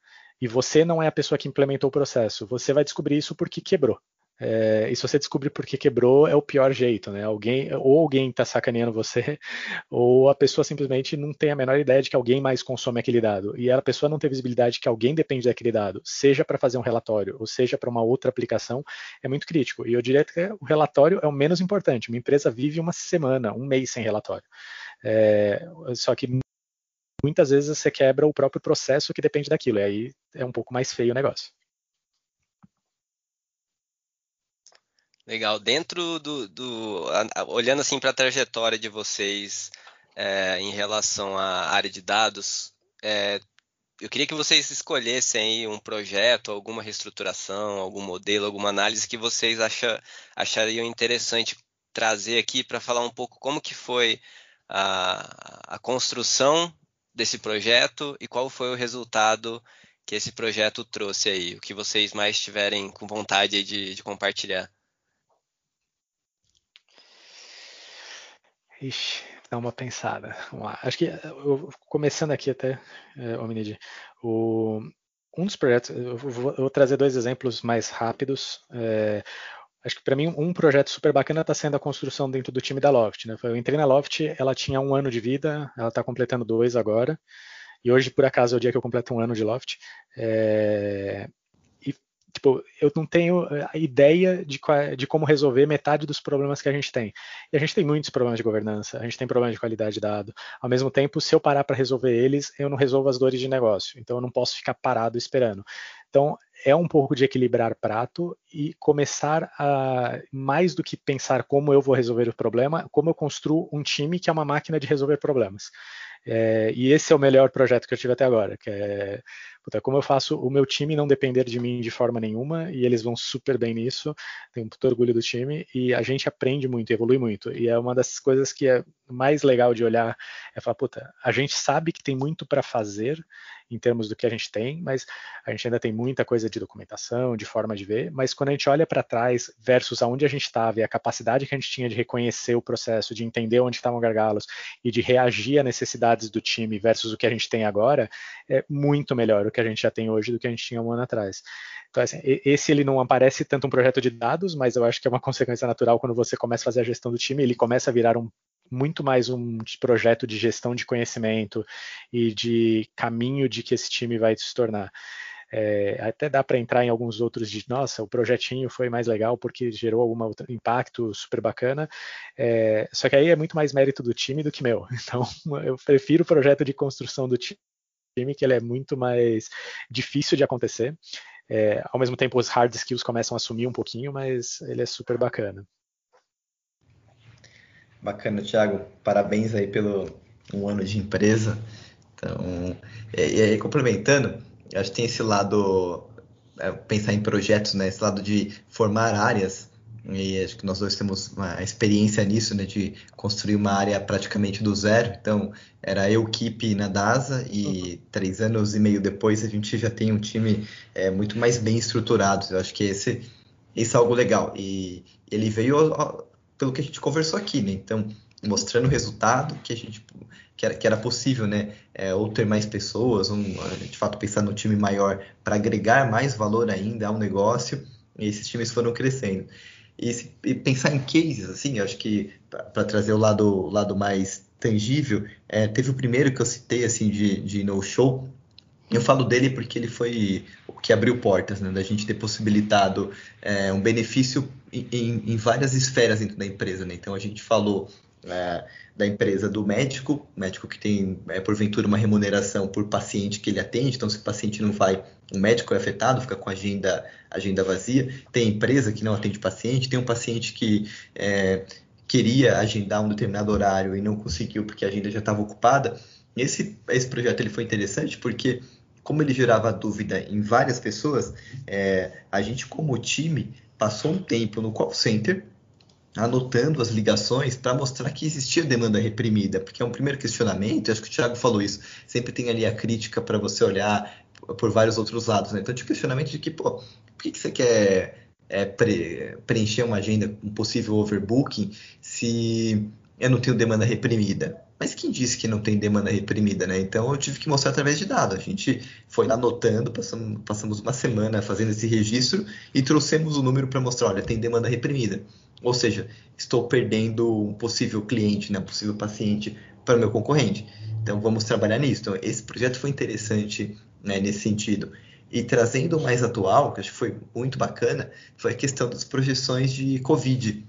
e você não é a pessoa que implementou o processo, você vai descobrir isso porque quebrou. É, e se você descobrir por que quebrou, é o pior jeito, né? Alguém, ou alguém está sacaneando você, ou a pessoa simplesmente não tem a menor ideia de que alguém mais consome aquele dado. E a pessoa não tem visibilidade de que alguém depende daquele dado, seja para fazer um relatório, ou seja para uma outra aplicação, é muito crítico. E eu diria que o relatório é o menos importante. Uma empresa vive uma semana, um mês sem relatório. É, só que muitas vezes você quebra o próprio processo que depende daquilo, e aí é um pouco mais feio o negócio. Legal. Dentro do, do a, olhando assim para a trajetória de vocês é, em relação à área de dados, é, eu queria que vocês escolhessem aí um projeto, alguma reestruturação, algum modelo, alguma análise que vocês acha, achariam interessante trazer aqui para falar um pouco como que foi a, a construção desse projeto e qual foi o resultado que esse projeto trouxe aí, o que vocês mais tiverem com vontade de, de compartilhar. Ixi, dá uma pensada. Vamos lá. Acho que, eu, começando aqui até, é, Ominid, o, um dos projetos, eu vou, eu vou, trazer dois exemplos mais rápidos. É, acho que para mim um projeto super bacana está sendo a construção dentro do time da Loft. Né? Eu entrei na Loft, ela tinha um ano de vida, ela está completando dois agora. E hoje, por acaso, é o dia que eu completo um ano de Loft. É, tipo, eu não tenho a ideia de, de, como resolver metade dos problemas que a gente tem. E a gente tem muitos problemas de governança, a gente tem problemas de qualidade de dado. Ao mesmo tempo, se eu parar para resolver eles, eu não resolvo as dores de negócio. Então, eu não posso ficar parado esperando. Então, é um pouco de equilibrar prato e começar a, mais do que pensar como eu vou resolver o problema, como eu construo um time que é uma máquina de resolver problemas. É, e esse é o melhor projeto que eu tive até agora, que é puta, como eu faço o meu time não depender de mim de forma nenhuma, e eles vão super bem nisso, tenho muito orgulho do time, e a gente aprende muito, evolui muito, e é uma das coisas que é mais legal de olhar, é falar, puta, a gente sabe que tem muito para fazer, em termos do que a gente tem, mas a gente ainda tem muita coisa de documentação, de forma de ver, mas quando a gente olha para trás versus aonde a gente estava e a capacidade que a gente tinha de reconhecer o processo, de entender onde estavam gargalos e de reagir às necessidades do time versus o que a gente tem agora, é muito melhor que a gente já tem hoje do que a gente tinha um ano atrás. Então, assim, esse ele não aparece tanto um projeto de dados, mas eu acho que é uma consequência natural quando você começa a fazer a gestão do time, ele começa a virar um muito mais um projeto de gestão de conhecimento e de caminho de que esse time vai se tornar. É, até dá para entrar em alguns outros de, nossa, o projetinho foi mais legal porque gerou algum impacto super bacana. É, só que aí é muito mais mérito do time do que meu. Então, eu prefiro o projeto de construção do time, que ele é muito mais difícil de acontecer. É, ao mesmo tempo, os hard skills começam a sumir um pouquinho, mas ele é super bacana. Bacana, Thiago. Parabéns aí pelo, um ano de empresa. Então, e, aí complementando, acho que tem esse lado, é, pensar em projetos, né? Esse lado de formar áreas. E acho que nós dois temos uma experiência nisso, né? De construir uma área praticamente do zero. Então, era eu, Keep na DASA, e uhum. três anos e meio depois a gente já tem um time é, muito mais bem estruturado. Eu acho que esse, esse é algo legal. E ele veio pelo que a gente conversou aqui, né? Então, mostrando o resultado que a gente que era, que era possível, né? É, ou ter mais pessoas, um, de fato pensar no time maior para agregar mais valor ainda ao negócio. E esses times foram crescendo. E, e pensar em cases, assim, acho que para trazer o lado, lado mais tangível, é, teve o primeiro que eu citei, assim, de, de no show. Eu falo dele porque ele foi o que abriu portas, né? Da gente ter possibilitado é, um benefício em, em, várias esferas dentro da empresa, né? Então a gente falou é, da empresa do médico, médico que tem, é, porventura, uma remuneração por paciente que ele atende, então se o paciente não vai, o médico é afetado, fica com a agenda, agenda vazia. Tem empresa que não atende paciente, tem um paciente que é, queria agendar um determinado horário e não conseguiu porque a agenda já estava ocupada. Esse, esse projeto ele foi interessante porque, como ele gerava dúvida em várias pessoas, é, a gente, como time, passou um tempo no call center anotando as ligações para mostrar que existia demanda reprimida, porque é um primeiro questionamento, acho que o Thiago falou isso, sempre tem ali a crítica para você olhar por vários outros lados, né? Então, tinha questionamento de que, pô, por que, que você quer é, pre preencher uma agenda com um possível overbooking se eu não tenho demanda reprimida? Mas quem disse que não tem demanda reprimida, né? Então eu tive que mostrar através de dados. A gente foi lá anotando, passamos, passamos uma semana fazendo esse registro e trouxemos o número para mostrar, olha, tem demanda reprimida. Ou seja, estou perdendo um possível cliente, né, um possível paciente para o meu concorrente. Então vamos trabalhar nisso. Então, esse projeto foi interessante né, nesse sentido. E trazendo mais atual, que acho que foi muito bacana, foi a questão das projeções de Covid.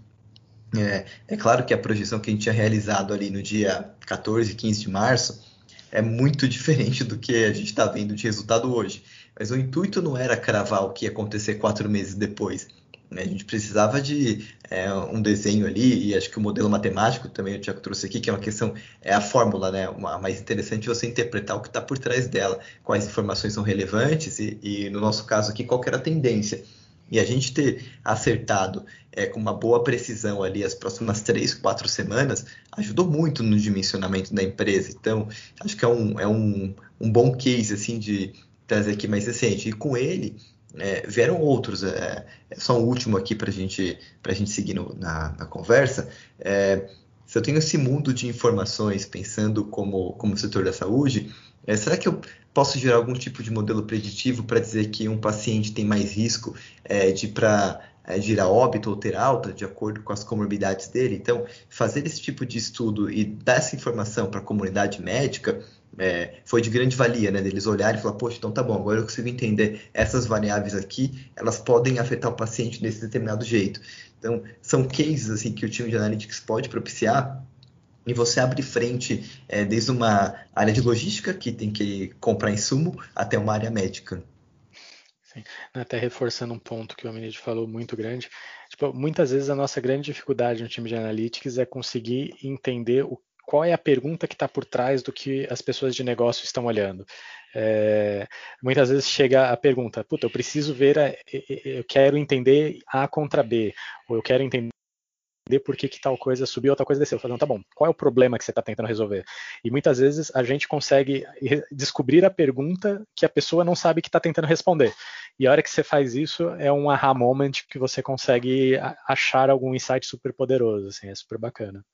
É, é, claro que a projeção que a gente tinha realizado ali no dia 14, 15 de março é muito diferente do que a gente está vendo de resultado hoje. Mas o intuito não era cravar o que ia acontecer quatro meses depois. Né? A gente precisava de é, um desenho ali, e acho que o modelo matemático também o Tiago trouxe aqui, que é uma questão, é a fórmula, né? Uma, mais interessante é você interpretar o que está por trás dela, quais informações são relevantes, e, e, no nosso caso aqui, qual era a tendência. E a gente ter acertado é, com uma boa precisão ali as próximas três, quatro semanas ajudou muito no dimensionamento da empresa. Então, acho que é um, é um, um bom case assim de trazer aqui mais recente. E com ele, é, vieram outros, é, é só um último aqui para gente, a gente seguir no, na, na, conversa. É, se eu tenho esse mundo de informações pensando como, como setor da saúde, é, será que eu posso gerar algum tipo de modelo preditivo para dizer que um paciente tem mais risco é, de para é, óbito ou ter alta, de acordo com as comorbidades dele? Então, fazer esse tipo de estudo e dar essa informação para a comunidade médica é, foi de grande valia, né? Deles olharem e falar, poxa, então tá bom, agora eu consigo entender essas variáveis aqui, elas podem afetar o paciente desse determinado jeito. Então, são cases assim que o time de analytics pode propiciar e você abre frente é, desde uma área de logística que tem que comprar insumo até uma área médica. Sim. Até reforçando um ponto que o Aminid falou muito grande, tipo, muitas vezes a nossa grande dificuldade no time de analytics é conseguir entender o qual é a pergunta que está por trás do que as pessoas de negócio estão olhando. É, muitas vezes chega a pergunta, puta, eu preciso ver, a, eu quero entender A contra B, ou eu quero entender por que, que tal coisa subiu, tal coisa desceu. Eu falo, tá bom, qual é o problema que você está tentando resolver? E muitas vezes a gente consegue descobrir a pergunta que a pessoa não sabe que está tentando responder. E a hora que você faz isso, é um aha moment que você consegue achar algum insight super poderoso, assim, é super bacana.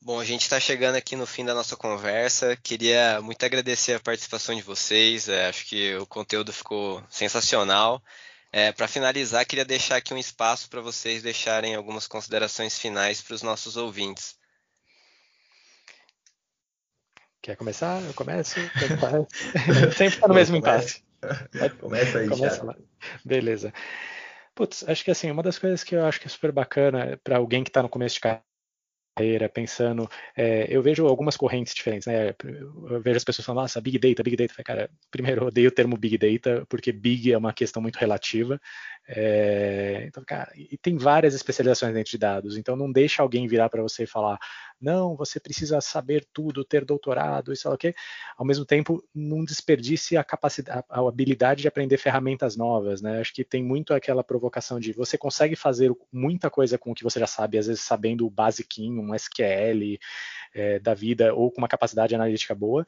Bom, a gente está chegando aqui no fim da nossa conversa. Queria muito agradecer a participação de vocês. É, acho que o conteúdo ficou sensacional. É, para finalizar, queria deixar aqui um espaço para vocês deixarem algumas considerações finais para os nossos ouvintes. Quer começar? Eu começo? Sempre está no mesmo impasse. Começa aí, Começa lá. Beleza. Putz, acho que assim, uma das coisas que eu acho que é super bacana para alguém que está no começo de carreira pensando. É, eu vejo algumas correntes diferentes, né? Eu vejo as pessoas falando, nossa, Big Data, Big Data. Cara, primeiro, eu odeio o termo Big Data, porque Big é uma questão muito relativa. É, então, cara, e tem várias especializações dentro de dados, então não deixa alguém virar para você e falar, não, você precisa saber tudo, ter doutorado, isso o quê. Ao mesmo tempo, não desperdice a capacidade, a habilidade de aprender ferramentas novas, né? Acho que tem muito aquela provocação de você consegue fazer muita coisa com o que você já sabe, às vezes sabendo o basiquinho, um SQL é, da vida ou com uma capacidade analítica boa,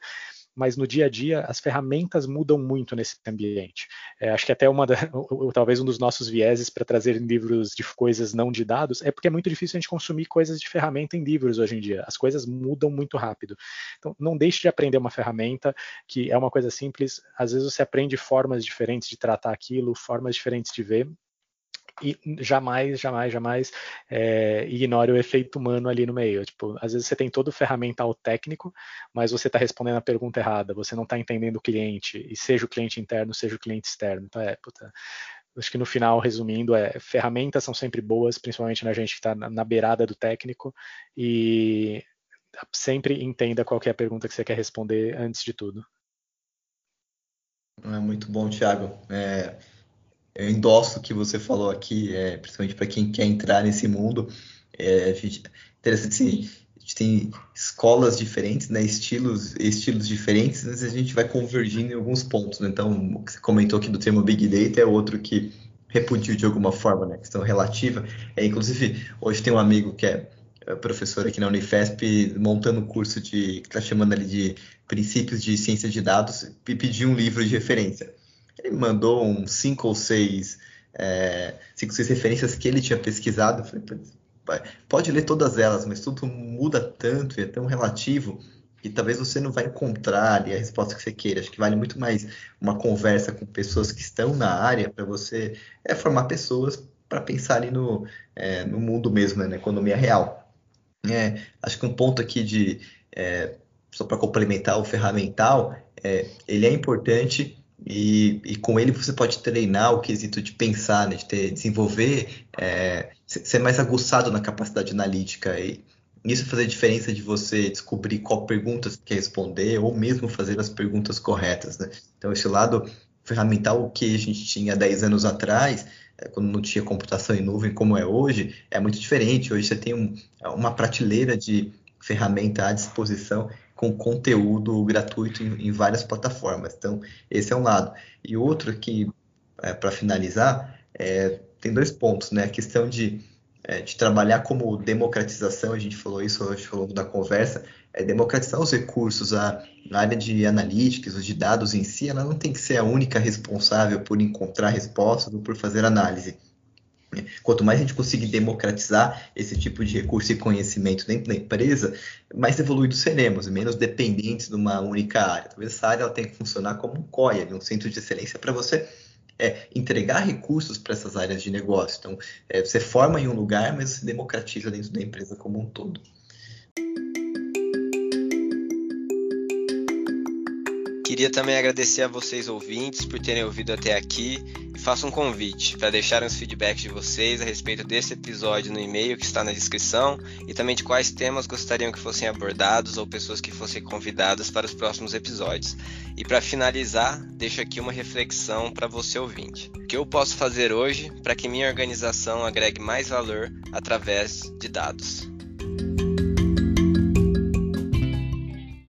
mas no dia a dia as ferramentas mudam muito nesse ambiente. É, acho que até uma da, talvez um dos nossos vieses para trazer livros de coisas não de dados é porque é muito difícil a gente consumir coisas de ferramenta em livros hoje em dia. As coisas mudam muito rápido. Então não deixe de aprender uma ferramenta que é uma coisa simples. Às vezes você aprende formas diferentes de tratar aquilo, formas diferentes de ver e jamais, jamais, jamais é, ignore o efeito humano ali no meio. Tipo, às vezes você tem todo o ferramental técnico, mas você está respondendo a pergunta errada, você não está entendendo o cliente, e seja o cliente interno, seja o cliente externo. Então, é, puta, acho que no final, resumindo, é ferramentas são sempre boas, principalmente na gente que está na, na beirada do técnico, e sempre entenda qual é a pergunta que você quer responder antes de tudo. É muito bom, Thiago. É, eu endosso o que você falou aqui, é, principalmente para quem quer entrar nesse mundo. É interessante sim, a gente tem escolas diferentes, né, estilos, estilos diferentes, mas a gente vai convergindo em alguns pontos. Né? Então, o que você comentou aqui do termo Big Data é outro que repudio de alguma forma, né, questão relativa. É, inclusive, hoje tem um amigo que é, é professor aqui na Unifesp montando um curso de que está chamando ali de princípios de ciência de dados e pediu um livro de referência. Ele mandou uns cinco ou seis, é, cinco seis referências que ele tinha pesquisado. Eu falei, pode ler todas elas, mas tudo muda tanto e é tão relativo que talvez você não vai encontrar ali a resposta que você queira. Acho que vale muito mais uma conversa com pessoas que estão na área para você é, formar pessoas para pensar ali no, é, no mundo mesmo, né, na economia real. É, acho que um ponto aqui de é, só para complementar o ferramental, é, ele é importante e, e, com ele você pode treinar o quesito de pensar, né, de ter, desenvolver, é, ser mais aguçado na capacidade analítica. E isso fazer diferença de você descobrir qual pergunta você quer responder ou mesmo fazer as perguntas corretas. Né? Então, esse lado ferramental que a gente tinha 10 anos atrás, é, quando não tinha computação em nuvem como é hoje, é muito diferente. Hoje você tem um, uma prateleira de ferramenta à disposição com conteúdo gratuito em, em, várias plataformas. Então, esse é um lado. E outro que, é, para finalizar, é, tem dois pontos, né? A questão de, é, de trabalhar como democratização, a gente falou isso hoje ao longo da conversa, é democratizar os recursos, a, a área de analytics, de dados em si, ela não tem que ser a única responsável por encontrar respostas ou por fazer análise Quanto mais a gente conseguir democratizar esse tipo de recurso e conhecimento dentro da empresa, mais evoluídos seremos, menos dependentes de uma única área. Talvez essa área ela tenha que funcionar como um COIA, um centro de excelência, para você é, entregar recursos para essas áreas de negócio. Então, é, você forma em um lugar, mas você democratiza dentro da empresa como um todo. Queria também agradecer a vocês ouvintes por terem ouvido até aqui faço um convite para deixarem os feedbacks de vocês a respeito desse episódio no e-mail que está na descrição e também de quais temas gostariam que fossem abordados ou pessoas que fossem convidadas para os próximos episódios. E para finalizar, deixo aqui uma reflexão para você ouvinte. O que eu posso fazer hoje para que minha organização agregue mais valor através de dados?